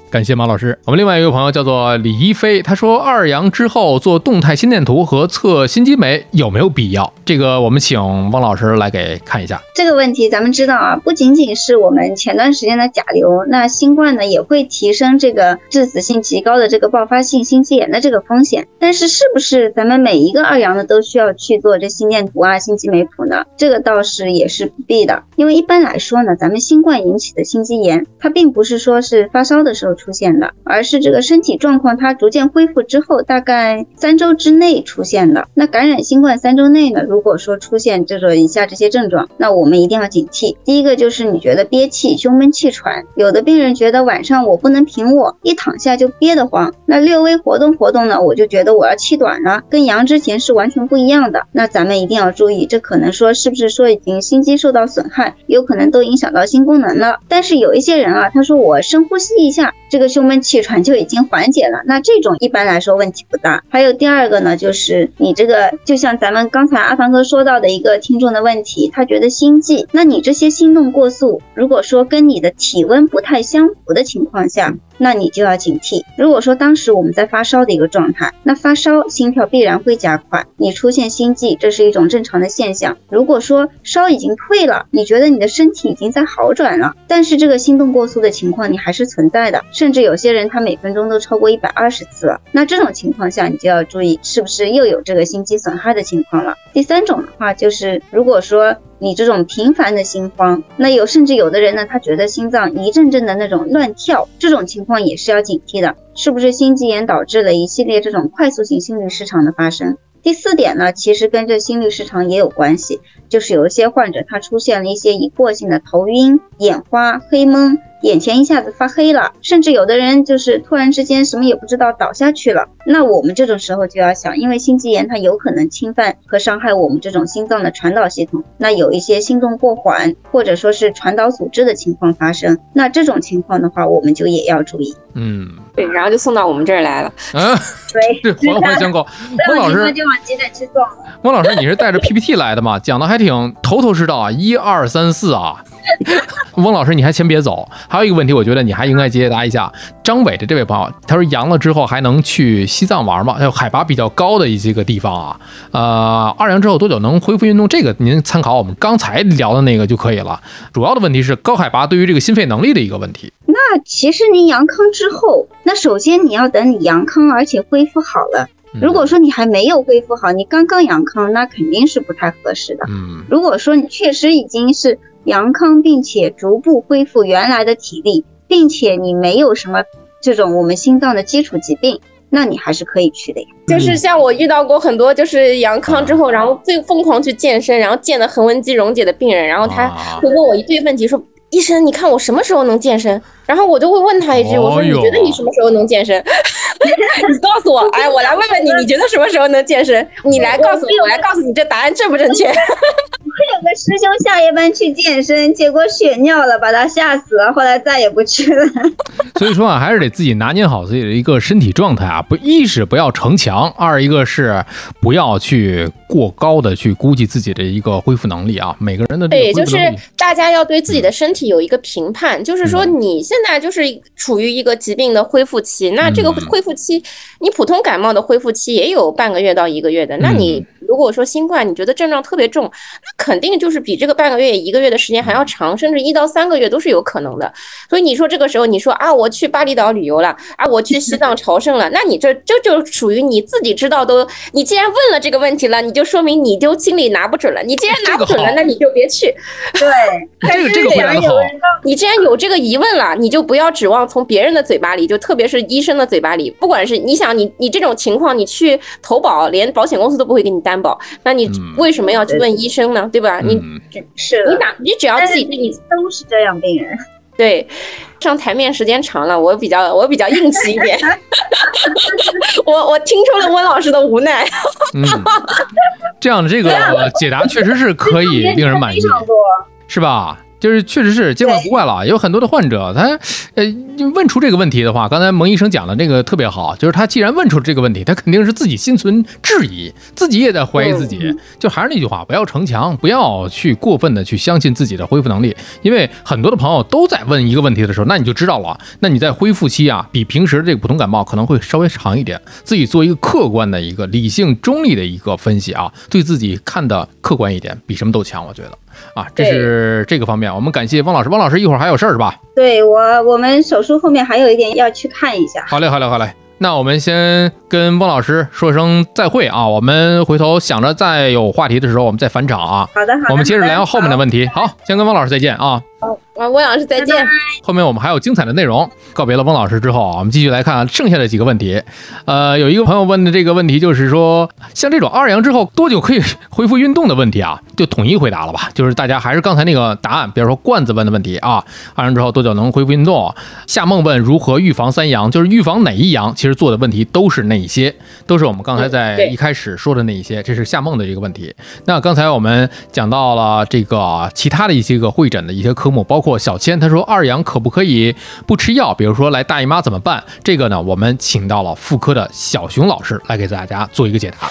Speaker 2: 感谢马老师。我们另外一个朋友叫做李一飞，他说二阳之后做动态心电图和测心肌酶有没有必要？这个我们请汪老师来给看一下。
Speaker 4: 这个问题咱们知道啊，不仅仅是我们前段时间的甲流，那新冠呢也会提升这个致死性极高的这个爆发性心肌炎的这个风险。但是是不是咱们每一个二阳的都需要去做这心电图啊、心肌酶谱呢？这个倒是也是不必的，因为一般来说呢，咱们新冠引起的心肌炎，它并不是说是发烧的时候。出现的，而是这个身体状况它逐渐恢复之后，大概三周之内出现的。那感染新冠三周内呢，如果说出现这种以下这些症状，那我们一定要警惕。第一个就是你觉得憋气、胸闷气喘，有的病人觉得晚上我不能平卧，一躺下就憋得慌。那略微活动活动呢，我就觉得我要气短了，跟阳之前是完全不一样的。那咱们一定要注意，这可能说是不是说已经心肌受到损害，有可能都影响到心功能了。但是有一些人啊，他说我深呼吸一下，这个胸闷气喘就已经缓解了。那这种一般来说问题不大。还有第二个呢，就是你这个就像咱们刚才阿凡哥说到的一个听众的问题，他觉得心悸，那你这些心动过速，如果说跟你的体温不太相符的情况下。那你就要警惕。如果说当时我们在发烧的一个状态，那发烧心跳必然会加快，你出现心悸，这是一种正常的现象。如果说烧已经退了，你觉得你的身体已经在好转了，但是这个心动过速的情况你还是存在的，甚至有些人他每分钟都超过一百二十次了。那这种情况下，你就要注意是不是又有这个心肌损害的情况了。第三种的话就是，如果说。你这种频繁的心慌，那有甚至有的人呢，他觉得心脏一阵阵的那种乱跳，这种情况也是要警惕的，是不是心肌炎导致了一系列这种快速性心律失常的发生？第四点呢，其实跟这心律失常也有关系，就是有一些患者他出现了一些已过性的头晕、眼花、黑蒙。眼前一下子发黑了，甚至有的人就是突然之间什么也不知道倒下去了。那我们这种时候就要想，因为心肌炎它有可能侵犯和伤害我们这种心脏的传导系统，那有一些心动过缓或者说是传导阻滞的情况发生。那这种情况的话，我们就也要注意。
Speaker 2: 嗯，
Speaker 1: 对，然后就送到我们这儿来了。
Speaker 2: 嗯，
Speaker 4: 对，
Speaker 2: 环环相扣。孟老师
Speaker 4: 就往急诊去送。
Speaker 2: 孟老师，你是带着 PPT 来的吗？讲的还挺头头是道啊，一二三四啊。翁老师，你还先别走。还有一个问题，我觉得你还应该解答一下张伟的这位朋友。他说阳了之后还能去西藏玩吗？还有海拔比较高的一些个地方啊。呃，二阳之后多久能恢复运动？这个您参考我们刚才聊的那个就可以了。主要的问题是高海拔对于这个心肺能力的一个问题。
Speaker 4: 那其实您阳康之后，那首先你要等你阳康而且恢复好了。如果说你还没有恢复好，你刚刚阳康，那肯定是不太合适的。
Speaker 2: 嗯，
Speaker 4: 如果说你确实已经是。阳康，并且逐步恢复原来的体力，并且你没有什么这种我们心脏的基础疾病，那你还是可以去的呀。
Speaker 1: 就是像我遇到过很多，就是阳康之后，然后最疯狂去健身，然后健的横纹肌溶解的病人，然后他会问我一堆问题，说医生，你看我什么时候能健身？然后我就会问他一句，我说你觉得你什么时候能健身？你告诉我，哎，我来问问你，你觉得什么时候能健身？你来告诉我，我来告诉你这答案正不正确？
Speaker 4: 我有个师兄下夜班去健身，结果血尿了，把他吓死了，后来再也不去了。
Speaker 2: 所以说啊，还是得自己拿捏好自己的一个身体状态啊，不一是不要逞强，二一个是不要去过高的去估计自己的一个恢复能力啊。每个人的
Speaker 1: 对，就是大家要对自己的身体有一个评判，就是说你现在就是处于一个疾病的恢复期，那这个恢复期，你普通感冒的恢复期也有半个月到一个月的，那你。如果说新冠你觉得症状特别重，那肯定就是比这个半个月、一个月的时间还要长，甚至一到三个月都是有可能的。所以你说这个时候，你说啊，我去巴厘岛旅游了，啊，我去西藏朝圣了，那你这这就属于你自己知道都。你既然问了这个问题了，你就说明你就心里拿不准了。你既然拿不准了，那你就别去。
Speaker 4: 对，
Speaker 2: 这个这个非常好。
Speaker 1: 你既然有这个疑问了，你就不要指望从别人的嘴巴里，就特别是医生的嘴巴里，不管是你想你你这种情况，你去投保，连保险公司都不会给你担保。那你为什么要去问医生呢？对吧？你
Speaker 4: 是
Speaker 1: 你哪你只要自己你
Speaker 4: 都是这样病人。
Speaker 1: 对，上台面时间长了，我比较我比较硬气一点。我我听出了温老师的无奈。
Speaker 2: 这样的这个解答确实是可以 令人满意，是吧？就是确实是见怪不怪了，有很多的患者，他呃问出这个问题的话，刚才蒙医生讲的这个特别好，就是他既然问出这个问题，他肯定是自己心存质疑，自己也在怀疑自己。就还是那句话，不要逞强，不要去过分的去相信自己的恢复能力，因为很多的朋友都在问一个问题的时候，那你就知道了，那你在恢复期啊，比平时这个普通感冒可能会稍微长一点，自己做一个客观的一个理性中立的一个分析啊，对自己看的客观一点，比什么都强，我觉得。啊，这是这个方面，我们感谢汪老师。汪老师一会儿还有事儿是吧？
Speaker 4: 对我，我们手术后面还有一点要去看一下。
Speaker 2: 好嘞，好嘞，好嘞。那我们先跟汪老师说声再会啊，我们回头想着再有话题的时候，我们再返场啊。
Speaker 4: 好的，好的。
Speaker 2: 我们接着聊后面的问题。好，先跟汪老师再见啊。
Speaker 1: 好，汪老师再见。
Speaker 2: 后面我们还有精彩的内容。告别了翁老师之后啊，我们继续来看剩下的几个问题。呃，有一个朋友问的这个问题就是说，像这种二阳之后多久可以恢复运动的问题啊，就统一回答了吧。就是大家还是刚才那个答案，比如说罐子问的问题啊，二阳之后多久能恢复运动？夏梦问如何预防三阳，就是预防哪一阳？其实做的问题都是那一些，都是我们刚才在一开始说的那一些。这是夏梦的这个问题。那刚才我们讲到了这个其他的一些个会诊的一些科目，包括小千他说二阳可不可以不吃药？比如说来大姨妈怎么办？这个呢，我们请到了妇科的小熊老师来给大家做一个解答。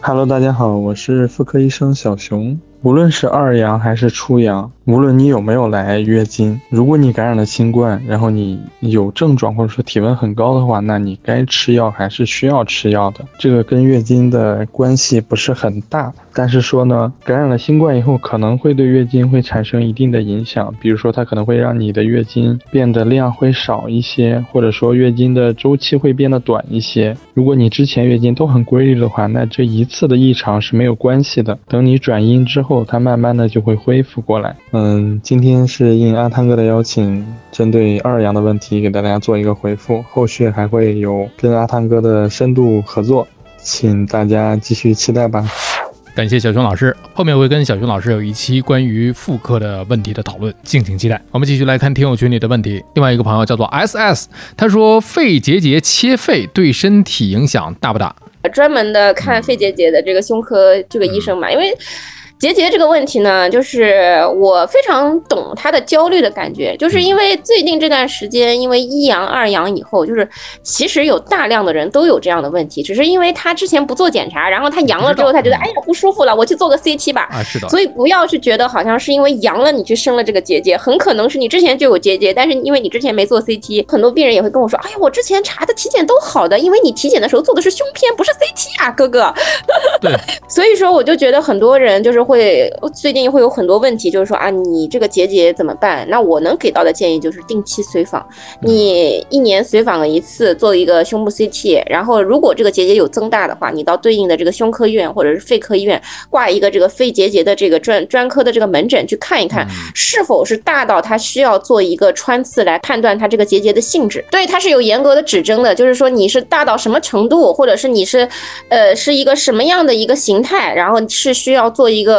Speaker 5: Hello，大家好，我是妇科医生小熊。无论是二阳还是初阳，无论你有没有来月经，如果你感染了新冠，然后你有症状或者说体温很高的话，那你该吃药还是需要吃药的。这个跟月经的关系不是很大，但是说呢，感染了新冠以后可能会对月经会产生一定的影响，比如说它可能会让你的月经变得量会少一些，或者说月经的周期会变得短一些。如果你之前月经都很规律的话，那这一次的异常是没有关系的。等你转阴之后。它慢慢的就会恢复过来。嗯，今天是应阿汤哥的邀请，针对二阳的问题给大家做一个回复。后续还会有跟阿汤哥的深度合作，请大家继续期待吧。
Speaker 2: 感谢小熊老师，后面会跟小熊老师有一期关于妇科的问题的讨论，敬请期待。我们继续来看听友群里的问题。另外一个朋友叫做 S S，他说肺结节切肺对身体影响大不大？
Speaker 1: 专门的看肺结节的这个胸科这个医生嘛，因为。结节这个问题呢，就是我非常懂他的焦虑的感觉，就是因为最近这段时间，因为一阳二阳以后，就是其实有大量的人都有这样的问题，只是因为他之前不做检查，然后他阳了之后，他觉得哎呀不舒服了，我去做个 CT 吧。
Speaker 2: 啊，是的。
Speaker 1: 所以不要去觉得好像是因为阳了你去生了这个结节，很可能是你之前就有结节，但是因为你之前没做 CT，很多病人也会跟我说，哎呀，我之前查的体检都好的，因为你体检的时候做的是胸片，不是 CT 啊，哥哥。
Speaker 2: 对。
Speaker 1: 所以说我就觉得很多人就是会。会最近会有很多问题，就是说啊，你这个结节怎么办？那我能给到的建议就是定期随访，你一年随访一次，做一个胸部 CT，然后如果这个结节有增大的话，你到对应的这个胸科医院或者是肺科医院挂一个这个肺结节的这个专专科的这个门诊去看一看，是否是大到它需要做一个穿刺来判断它这个结节的性质。对，它是有严格的指征的，就是说你是大到什么程度，或者是你是呃是一个什么样的一个形态，然后是需要做一个。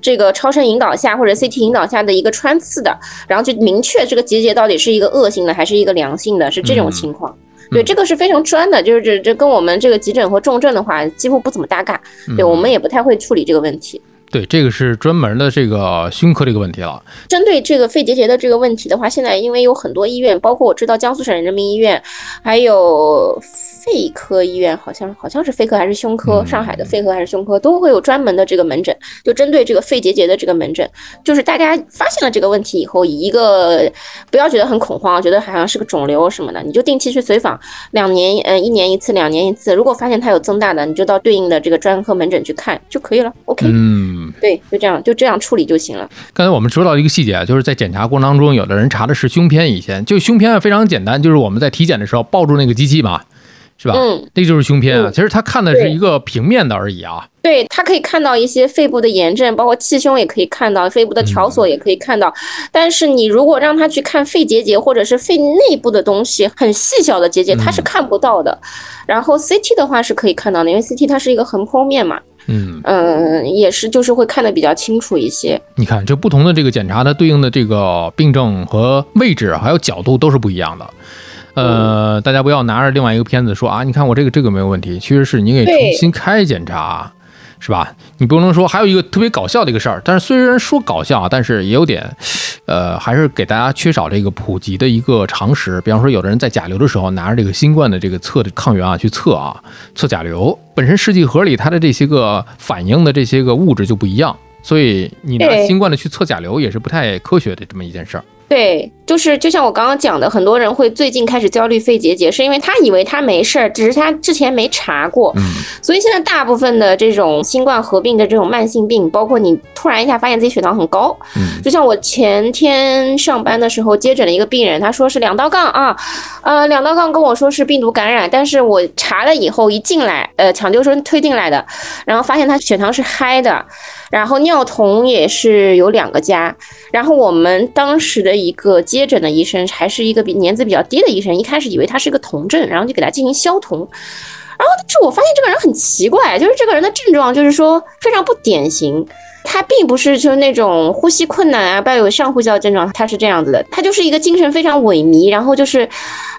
Speaker 1: 这个超声引导下或者 CT 引导下的一个穿刺的，然后就明确这个结节到底是一个恶性的还是一个良性的，是这种情况。对，这个是非常专的，就是这这跟我们这个急诊和重症的话几乎不怎么搭嘎。对我们也不太会处理这个问题。
Speaker 2: 对，这个是专门的这个胸科这个问题了。
Speaker 1: 针对这个肺结节的这个问题的话，现在因为有很多医院，包括我知道江苏省人民医院，还有。肺科医院好像好像是肺科还是胸科，上海的肺科还是胸科都会有专门的这个门诊，就针对这个肺结节的这个门诊，就是大家发现了这个问题以后，以一个不要觉得很恐慌，觉得好像是个肿瘤什么的，你就定期去随访，两年嗯一年一次，两年一次，如果发现它有增大的，你就到对应的这个专科门诊去看就可以了。OK，
Speaker 2: 嗯，
Speaker 1: 对，就这样就这样处理就行了。
Speaker 2: 刚才我们说到一个细节啊，就是在检查过程当中，有的人查的是胸片，以前就胸片非常简单，就是我们在体检的时候抱住那个机器嘛。是吧？
Speaker 1: 嗯，
Speaker 2: 那就是胸片啊。其实他看的是一个平面的而已啊。
Speaker 1: 对他可以看到一些肺部的炎症，包括气胸也可以看到，肺部的条索也可以看到。但是你如果让他去看肺结节或者是肺内部的东西，很细小的结节，他是看不到的。然后 CT 的话是可以看到的，因为 CT 它是一个横剖面嘛。嗯嗯，也是就是会看得比较清楚一些。
Speaker 2: 你看这不同的这个检查，它对应的这个病症和位置还有角度都是不一样的。呃，大家不要拿着另外一个片子说啊，你看我这个这个没有问题，其实是你给重新开检查，是吧？你不能说还有一个特别搞笑的一个事儿，但是虽然说搞笑啊，但是也有点，呃，还是给大家缺少这个普及的一个常识。比方说，有的人在甲流的时候拿着这个新冠的这个测的抗原啊去测啊，测甲流，本身试剂盒里它的这些个反应的这些个物质就不一样，所以你拿新冠的去测甲流也是不太科学的这么一件事儿。
Speaker 1: 对。就是就像我刚刚讲的，很多人会最近开始焦虑肺结节，是因为他以为他没事儿，只是他之前没查过。嗯，所以现在大部分的这种新冠合并的这种慢性病，包括你突然一下发现自己血糖很高，嗯，就像我前天上班的时候接诊了一个病人，他说是两道杠啊，呃，两道杠跟我说是病毒感染，但是我查了以后一进来，呃，抢救生推进来的，然后发现他血糖是嗨的。然后尿酮也是有两个加，然后我们当时的一个接接诊的医生还是一个比年资比较低的医生，一开始以为他是个酮症，然后就给他进行消酮，然后但是我发现这个人很奇怪，就是这个人的症状就是说非常不典型。他并不是就那种呼吸困难啊，伴有上呼吸道症状，他是这样子的，他就是一个精神非常萎靡，然后就是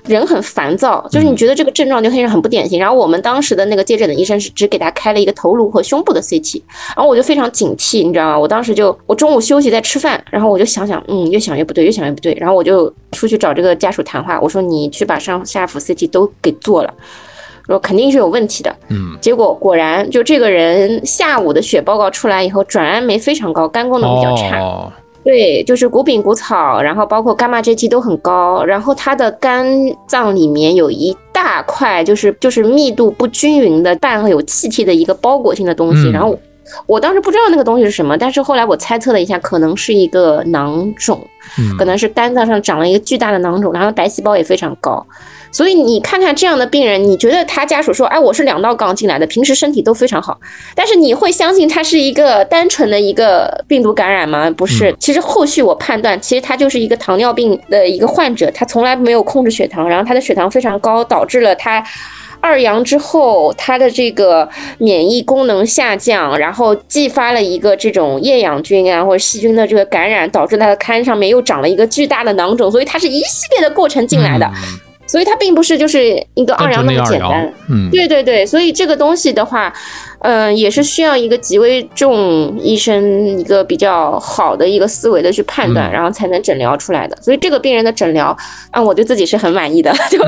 Speaker 1: 人很烦躁，就是你觉得这个症状就非常很不典型。然后我们当时的那个接诊的医生是只给他开了一个头颅和胸部的 CT，然后我就非常警惕，你知道吗？我当时就我中午休息在吃饭，然后我就想想，嗯，越想越不对，越想越不对，然后我就出去找这个家属谈话，我说你去把上下腹 CT 都给做了。说肯定是有问题的，嗯，结果果然就这个人下午的血报告出来以后，转氨酶非常高，肝功能比较差，对，就是谷丙谷草，然后包括伽马 GT 都很高，然后他的肝脏里面有一大块就是就是密度不均匀的伴有气体的一个包裹性的东西，然后我当时不知道那个东西是什么，但是后来我猜测了一下，可能是一个囊肿，可能是肝脏上长了一个巨大的囊肿，然后白细胞也非常高。所以你看看这样的病人，你觉得他家属说，哎，我是两道杠进来的，平时身体都非常好，但是你会相信他是一个单纯的一个病毒感染吗？不是，其实后续我判断，其实他就是一个糖尿病的一个患者，他从来没有控制血糖，然后他的血糖非常高，导致了他二阳之后他的这个免疫功能下降，然后继发了一个这种厌氧菌啊或者细菌的这个感染，导致他的肝上面又长了一个巨大的囊肿，所以它是一系列的过程进来的。所以它并不是就是一个二阳那么简单，嗯，对对对，所以这个东西的话。嗯，也是需要一个极为重医生一个比较好的一个思维的去判断，然后才能诊疗出来的。所以这个病人的诊疗，啊，我对自己是很满意的。就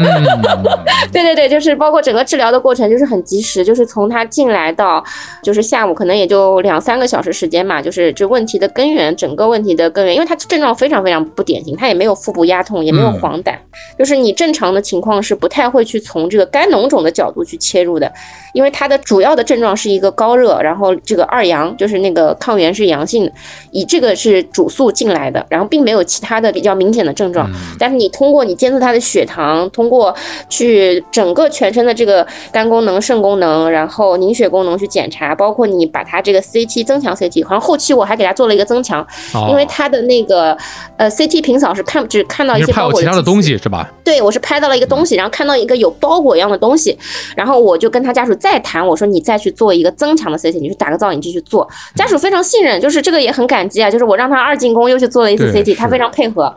Speaker 1: 对对对，就是包括整个治疗的过程，就是很及时，就是从他进来到就是下午可能也就两三个小时时间嘛，就是这问题的根源，整个问题的根源，因为他症状非常非常不典型，他也没有腹部压痛，也没有黄疸，就是你正常的情况是不太会去从这个肝脓肿的角度去切入的，因为他的主要的症状是。是一个高热，然后这个二阳就是那个抗原是阳性，以这个是主诉进来的，然后并没有其他的比较明显的症状。但是你通过你监测他的血糖，通过去整个全身的这个肝功能、肾功能，然后凝血功能去检查，包括你把他这个 CT 增强 CT，好像后期我还给他做了一个增强，因为他的那个呃 CT 平扫是看只看到一些包裹
Speaker 2: 其他的东西是吧？
Speaker 1: 对，我是拍到了一个东西，然后看到一个有包裹一样的东西，然后我就跟他家属再谈，我说你再去做。一个增强的 CT，你去打个造影继续做，家属非常信任，就是这个也很感激啊。就是我让他二进宫又去做了一次 CT，他非常配合。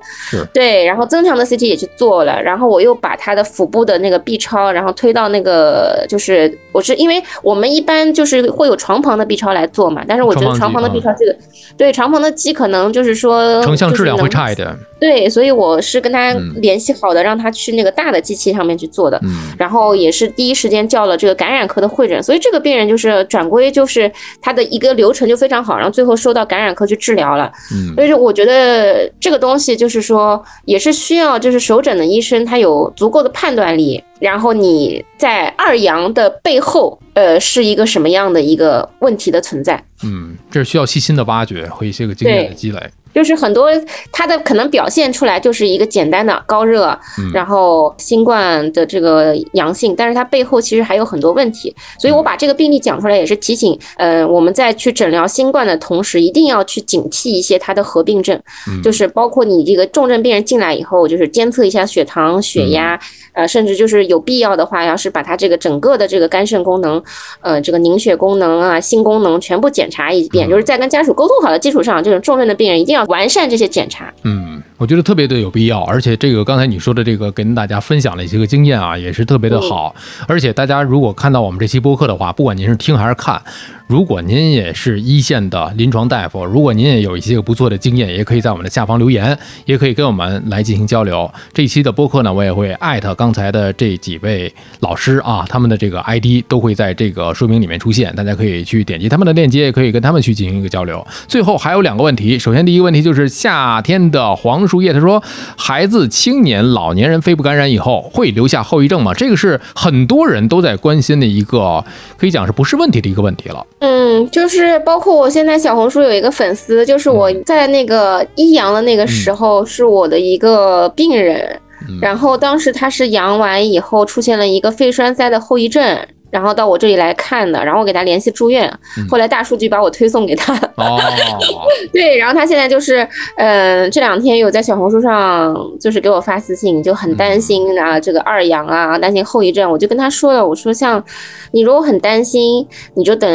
Speaker 1: 对，然后增强的 CT 也去做了，然后我又把他的腹部的那个 B 超，然后推到那个，就是我是因为我们一般就是会有床旁的 B 超来做嘛，但是我觉得床旁的 B 超这个，对床旁的机可能就是说
Speaker 2: 成像质量会差一点。
Speaker 1: 对，所以我是跟他联系好的，让他去那个大的机器上面去做的，然后也是第一时间叫了这个感染科的会诊，所以这个病人就是。是转归，就是他的一个流程就非常好，然后最后收到感染科去治疗了。嗯，所以说我觉得这个东西就是说，也是需要就是首诊的医生他有足够的判断力，然后你在二阳的背后，呃，是一个什么样的一个问题的存在？
Speaker 2: 嗯，这是需要细心的挖掘和一些个经验的积累。
Speaker 1: 就是很多它的可能表现出来就是一个简单的高热，然后新冠的这个阳性，但是它背后其实还有很多问题，所以我把这个病例讲出来也是提醒，呃，我们在去诊疗新冠的同时，一定要去警惕一些它的合并症，就是包括你这个重症病人进来以后，就是监测一下血糖、血压，呃，甚至就是有必要的话，要是把它这个整个的这个肝肾功能，呃，这个凝血功能啊、心功能全部检查一遍，就是在跟家属沟通好的基础上，这种重症的病人一定要。完善这些检查，
Speaker 2: 嗯，我觉得特别的有必要，而且这个刚才你说的这个跟大家分享了一些个经验啊，也是特别的好，而且大家如果看到我们这期播客的话，不管您是听还是看。如果您也是一线的临床大夫，如果您也有一些不错的经验，也可以在我们的下方留言，也可以跟我们来进行交流。这一期的播客呢，我也会艾特刚才的这几位老师啊，他们的这个 ID 都会在这个说明里面出现，大家可以去点击他们的链接，也可以跟他们去进行一个交流。最后还有两个问题，首先第一个问题就是夏天的黄枫树叶，他说孩子、青年、老年人肺部感染以后会留下后遗症吗？这个是很多人都在关心的一个，可以讲是不是问题的一个问题了。
Speaker 1: 嗯，就是包括我现在小红书有一个粉丝，就是我在那个一阳的那个时候，是我的一个病人，然后当时他是阳完以后出现了一个肺栓塞的后遗症。然后到我这里来看的，然后我给他联系住院，后来大数据把我推送给他。
Speaker 2: 哦，
Speaker 1: 对，然后他现在就是，嗯，这两天有在小红书上就是给我发私信，就很担心啊，这个二阳啊，担心后遗症。我就跟他说了，我说像你如果很担心，你就等，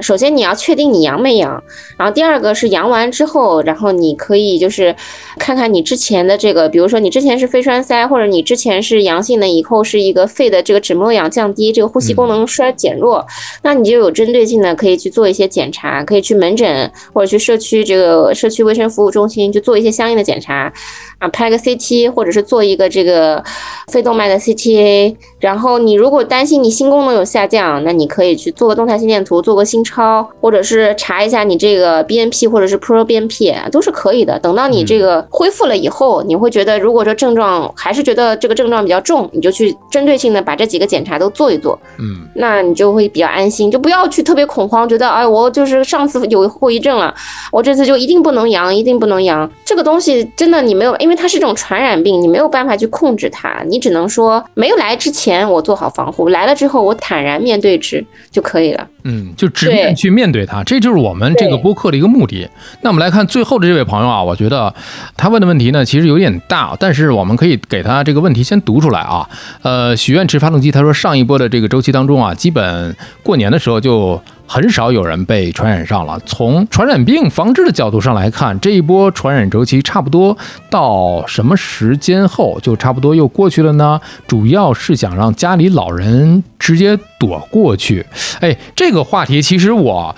Speaker 1: 首先你要确定你阳没阳，然后第二个是阳完之后，然后你可以就是看看你之前的这个，比如说你之前是肺栓塞，或者你之前是阳性的，以后是一个肺的这个脂膜氧降低，这个呼吸功。能衰减弱，那你就有针对性的可以去做一些检查，可以去门诊或者去社区这个社区卫生服务中心去做一些相应的检查。啊，拍个 CT，或者是做一个这个肺动脉的 CTA，然后你如果担心你心功能有下降，那你可以去做个动态心电图，做个心超，或者是查一下你这个 BNP 或者是 proBNP，都是可以的。等到你这个恢复了以后，你会觉得如果说症状还是觉得这个症状比较重，你就去针对性的把这几个检查都做一做，
Speaker 2: 嗯，
Speaker 1: 那你就会比较安心，就不要去特别恐慌，觉得哎，我就是上次有后遗症了，我这次就一定不能阳，一定不能阳。这个东西真的你没有，因因为它是一种传染病，你没有办法去控制它，你只能说没有来之前我做好防护，来了之后我坦然面对之就可以了。
Speaker 2: 嗯，就直面去面对它，这就是我们这个播客的一个目的。那我们来看最后的这位朋友啊，我觉得他问的问题呢其实有点大，但是我们可以给他这个问题先读出来啊。呃，许愿池发动机他说上一波的这个周期当中啊，基本过年的时候就。很少有人被传染上了。从传染病防治的角度上来看，这一波传染周期差不多到什么时间后就差不多又过去了呢？主要是想让家里老人直接躲过去。哎，这个话题其实我。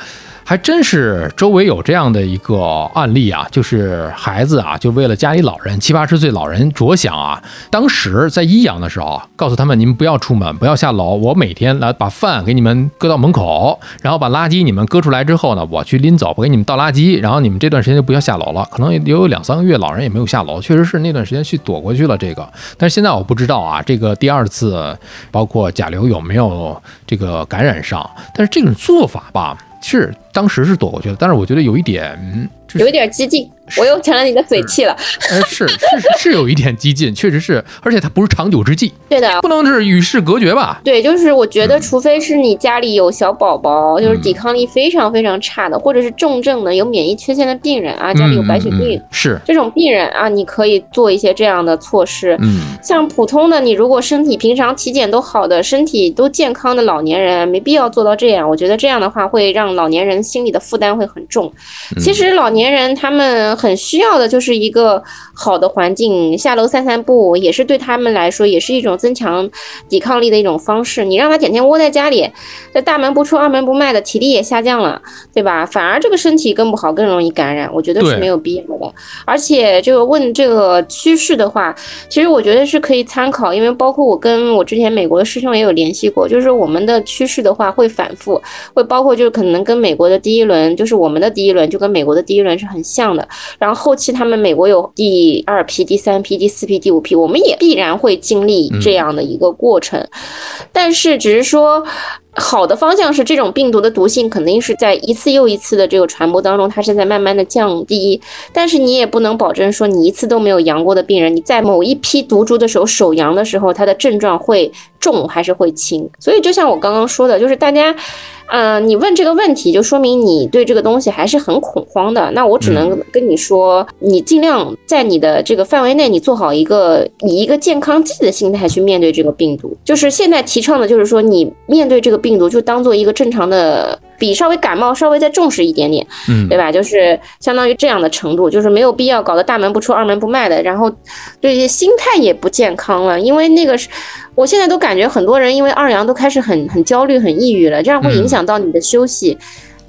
Speaker 2: 还真是周围有这样的一个案例啊，就是孩子啊，就为了家里老人七八十岁老人着想啊，当时在益阳的时候，告诉他们你们不要出门，不要下楼，我每天来把饭给你们搁到门口，然后把垃圾你们搁出来之后呢，我去拎走，我给你们倒垃圾，然后你们这段时间就不要下楼了。可能也有两三个月，老人也没有下楼，确实是那段时间去躲过去了这个。但是现在我不知道啊，这个第二次包括甲流有没有这个感染上，但是这种做法吧。是，当时是躲过去了，但是我觉得有一点，
Speaker 1: 有一点激进。我又成了你的嘴气了。
Speaker 2: 哎，是是是有一点激进，确实是，而且它不是长久之计。
Speaker 1: 对的，
Speaker 2: 不能是与世隔绝吧？
Speaker 1: 对，就是我觉得，除非是你家里有小宝宝，就是抵抗力非常非常差的，或者是重症的、有免疫缺陷的病人啊，家里有白血病，
Speaker 2: 是
Speaker 1: 这种病人啊，你可以做一些这样的措施。
Speaker 2: 嗯，
Speaker 1: 像普通的，你如果身体平常体检都好的、身体都健康的老年人，没必要做到这样。我觉得这样的话会让老年人心里的负担会很重。其实老年人他们。很需要的就是一个好的环境，下楼散散步也是对他们来说也是一种增强抵抗力的一种方式。你让他整天窝在家里，这大门不出二门不迈的，体力也下降了，对吧？反而这个身体更不好，更容易感染。我觉得是没有必要的。而且这个问这个趋势的话，其实我觉得是可以参考，因为包括我跟我之前美国的师兄也有联系过，就是我们的趋势的话会反复，会包括就是可能跟美国的第一轮，就是我们的第一轮就跟美国的第一轮是很像的。然后后期他们美国有第二批、第三批、第四批、第五批，我们也必然会经历这样的一个过程。但是只是说，好的方向是这种病毒的毒性肯定是在一次又一次的这个传播当中，它是在慢慢的降低。但是你也不能保证说你一次都没有阳过的病人，你在某一批毒株的时候首阳的时候，它的症状会重还是会轻？所以就像我刚刚说的，就是大家。嗯，你问这个问题，就说明你对这个东西还是很恐慌的。那我只能跟你说，你尽量在你的这个范围内，你做好一个以一个健康剂的心态去面对这个病毒。就是现在提倡的，就是说你面对这个病毒，就当做一个正常的。比稍微感冒稍微再重视一点点，
Speaker 2: 嗯，
Speaker 1: 对吧？就是相当于这样的程度，就是没有必要搞得大门不出二门不迈的，然后这些心态也不健康了。因为那个是，我现在都感觉很多人因为二阳都开始很很焦虑、很抑郁了，这样会影响到你的休息。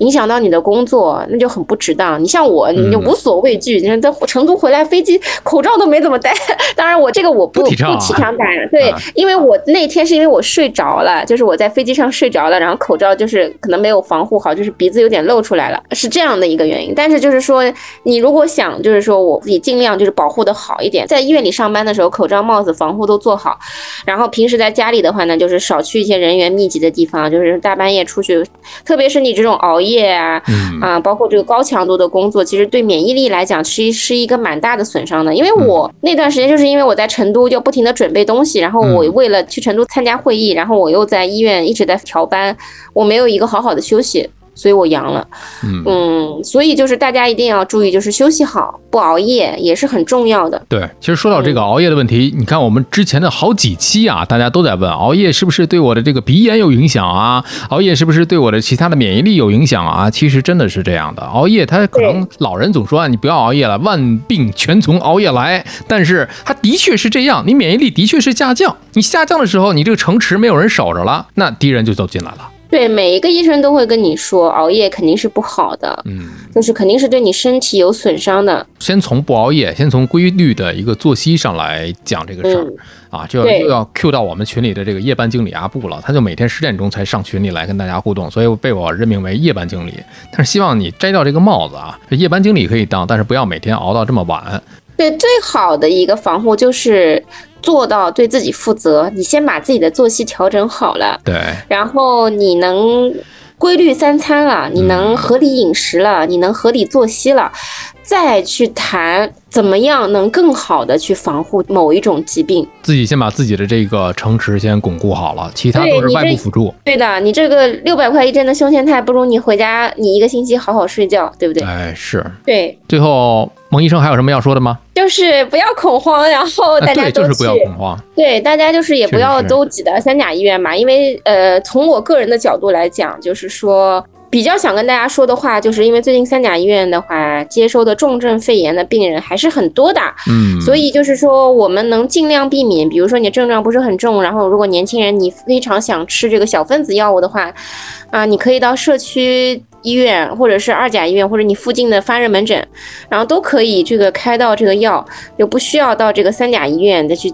Speaker 1: 影响到你的工作，那就很不值当。你像我，你就无所畏惧。你看在成都回来，飞机口罩都没怎么戴。当然，我这个我不不提倡戴。对，因为我那天是因为我睡着了，就是我在飞机上睡着了，然后口罩就是可能没有防护好，就是鼻子有点露出来了，是这样的一个原因。但是就是说，你如果想就是说我自己尽量就是保护的好一点，在医院里上班的时候，口罩、帽子防护都做好。然后平时在家里的话呢，就是少去一些人员密集的地方，就是大半夜出去，特别是你这种熬夜啊，啊，包括这个高强度的工作，其实对免疫力来讲是是一个蛮大的损伤的。因为我那段时间就是因为我在成都就不停的准备东西，然后我为了去成都参加会议，然后我又在医院一直在调班，我没有一个好好的休息。所以我阳了，嗯，所以就是大家一定要注意，就是休息好，不熬夜也是很重要的。
Speaker 2: 对，其实说到这个熬夜的问题，你看我们之前的好几期啊，大家都在问熬夜是不是对我的这个鼻炎有影响啊？熬夜是不是对我的其他的免疫力有影响啊？其实真的是这样的，熬夜它可能老人总说啊，你不要熬夜了，万病全从熬夜来，但是它的确是这样，你免疫力的确是下降，你下降的时候，你这个城池没有人守着了，那敌人就走进来了。
Speaker 1: 对每一个医生都会跟你说，熬夜肯定是不好的，嗯，就是肯定是对你身体有损伤的。
Speaker 2: 先从不熬夜，先从规律的一个作息上来讲这个事儿啊，就要又要 Q 到我们群里的这个夜班经理阿布了，他就每天十点钟才上群里来跟大家互动，所以被我任命为夜班经理。但是希望你摘掉这个帽子啊，这夜班经理可以当，但是不要每天熬到这么晚。
Speaker 1: 对，最好的一个防护就是。做到对自己负责，你先把自己的作息调整好了，
Speaker 2: 对，
Speaker 1: 然后你能规律三餐了，你能合理饮食了，你能合理作息了，再去谈。怎么样能更好的去防护某一种疾病？
Speaker 2: 自己先把自己的这个城池先巩固好了，其他都是外部辅助。
Speaker 1: 对的，你这个六百块一针的胸腺肽，不如你回家你一个星期好好睡觉，对不对？
Speaker 2: 哎，是。
Speaker 1: 对。
Speaker 2: 最后，蒙医生还有什么要说的吗？
Speaker 1: 就是不要恐慌，然后大家
Speaker 2: 都就是不要恐慌。
Speaker 1: 对，大家就是也不要都挤到三甲医院嘛，因为呃，从我个人的角度来讲，就是说。比较想跟大家说的话，就是因为最近三甲医院的话，接收的重症肺炎的病人还是很多的，嗯，所以就是说我们能尽量避免，比如说你症状不是很重，然后如果年轻人你非常想吃这个小分子药物的话，啊，你可以到社区医院或者是二甲医院或者你附近的发热门诊，然后都可以这个开到这个药，就不需要到这个三甲医院再去。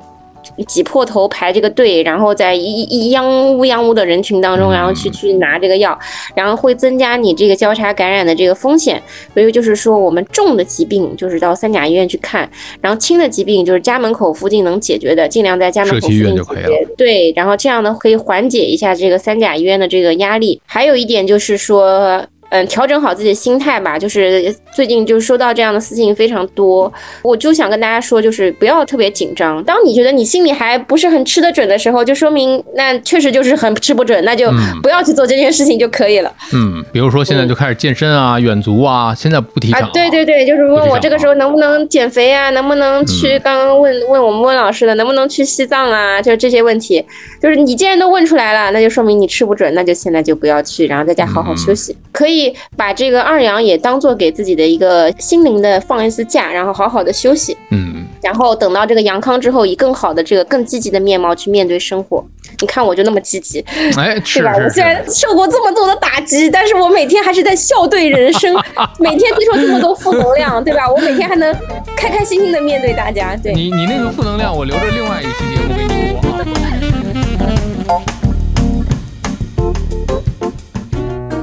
Speaker 1: 挤破头排这个队，然后在一一央乌央乌的人群当中，然后去去拿这个药，然后会增加你这个交叉感染的这个风险。所以就是说，我们重的疾病就是到三甲医院去看，然后轻的疾病就是家门口附近能解决的，尽量在家门口附近解决。对，然后这样呢可以缓解一下这个三甲医院的这个压力。还有一点就是说。嗯，调整好自己的心态吧。就是最近就是收到这样的私信非常多，我就想跟大家说，就是不要特别紧张。当你觉得你心里还不是很吃得准的时候，就说明那确实就是很吃不准，那就不要去做这件事情就可以了。
Speaker 2: 嗯，比如说现在就开始健身啊、远足啊，现在不提倡。
Speaker 1: 对对对，就是问我这个时候能不能减肥啊，能不能去？刚刚问问我们温老师的，能不能去西藏啊？就是这些问题，就是你既然都问出来了，那就说明你吃不准，那就现在就不要去，然后在家好好休息，可以。把这个二阳也当做给自己的一个心灵的放一次假，然后好好的休息，嗯，然后等到这个阳康之后，以更好的这个更积极的面貌去面对生活。你看我就那么积极，
Speaker 2: 哎，
Speaker 1: 是吧？我虽然受过这么多的打击，但是我每天还是在笑对人生，每天接受这么多负能量，对吧？我每天还能开开心心的面对大家。对
Speaker 2: 你，你那个负能量，我留着另外一期节目给你播。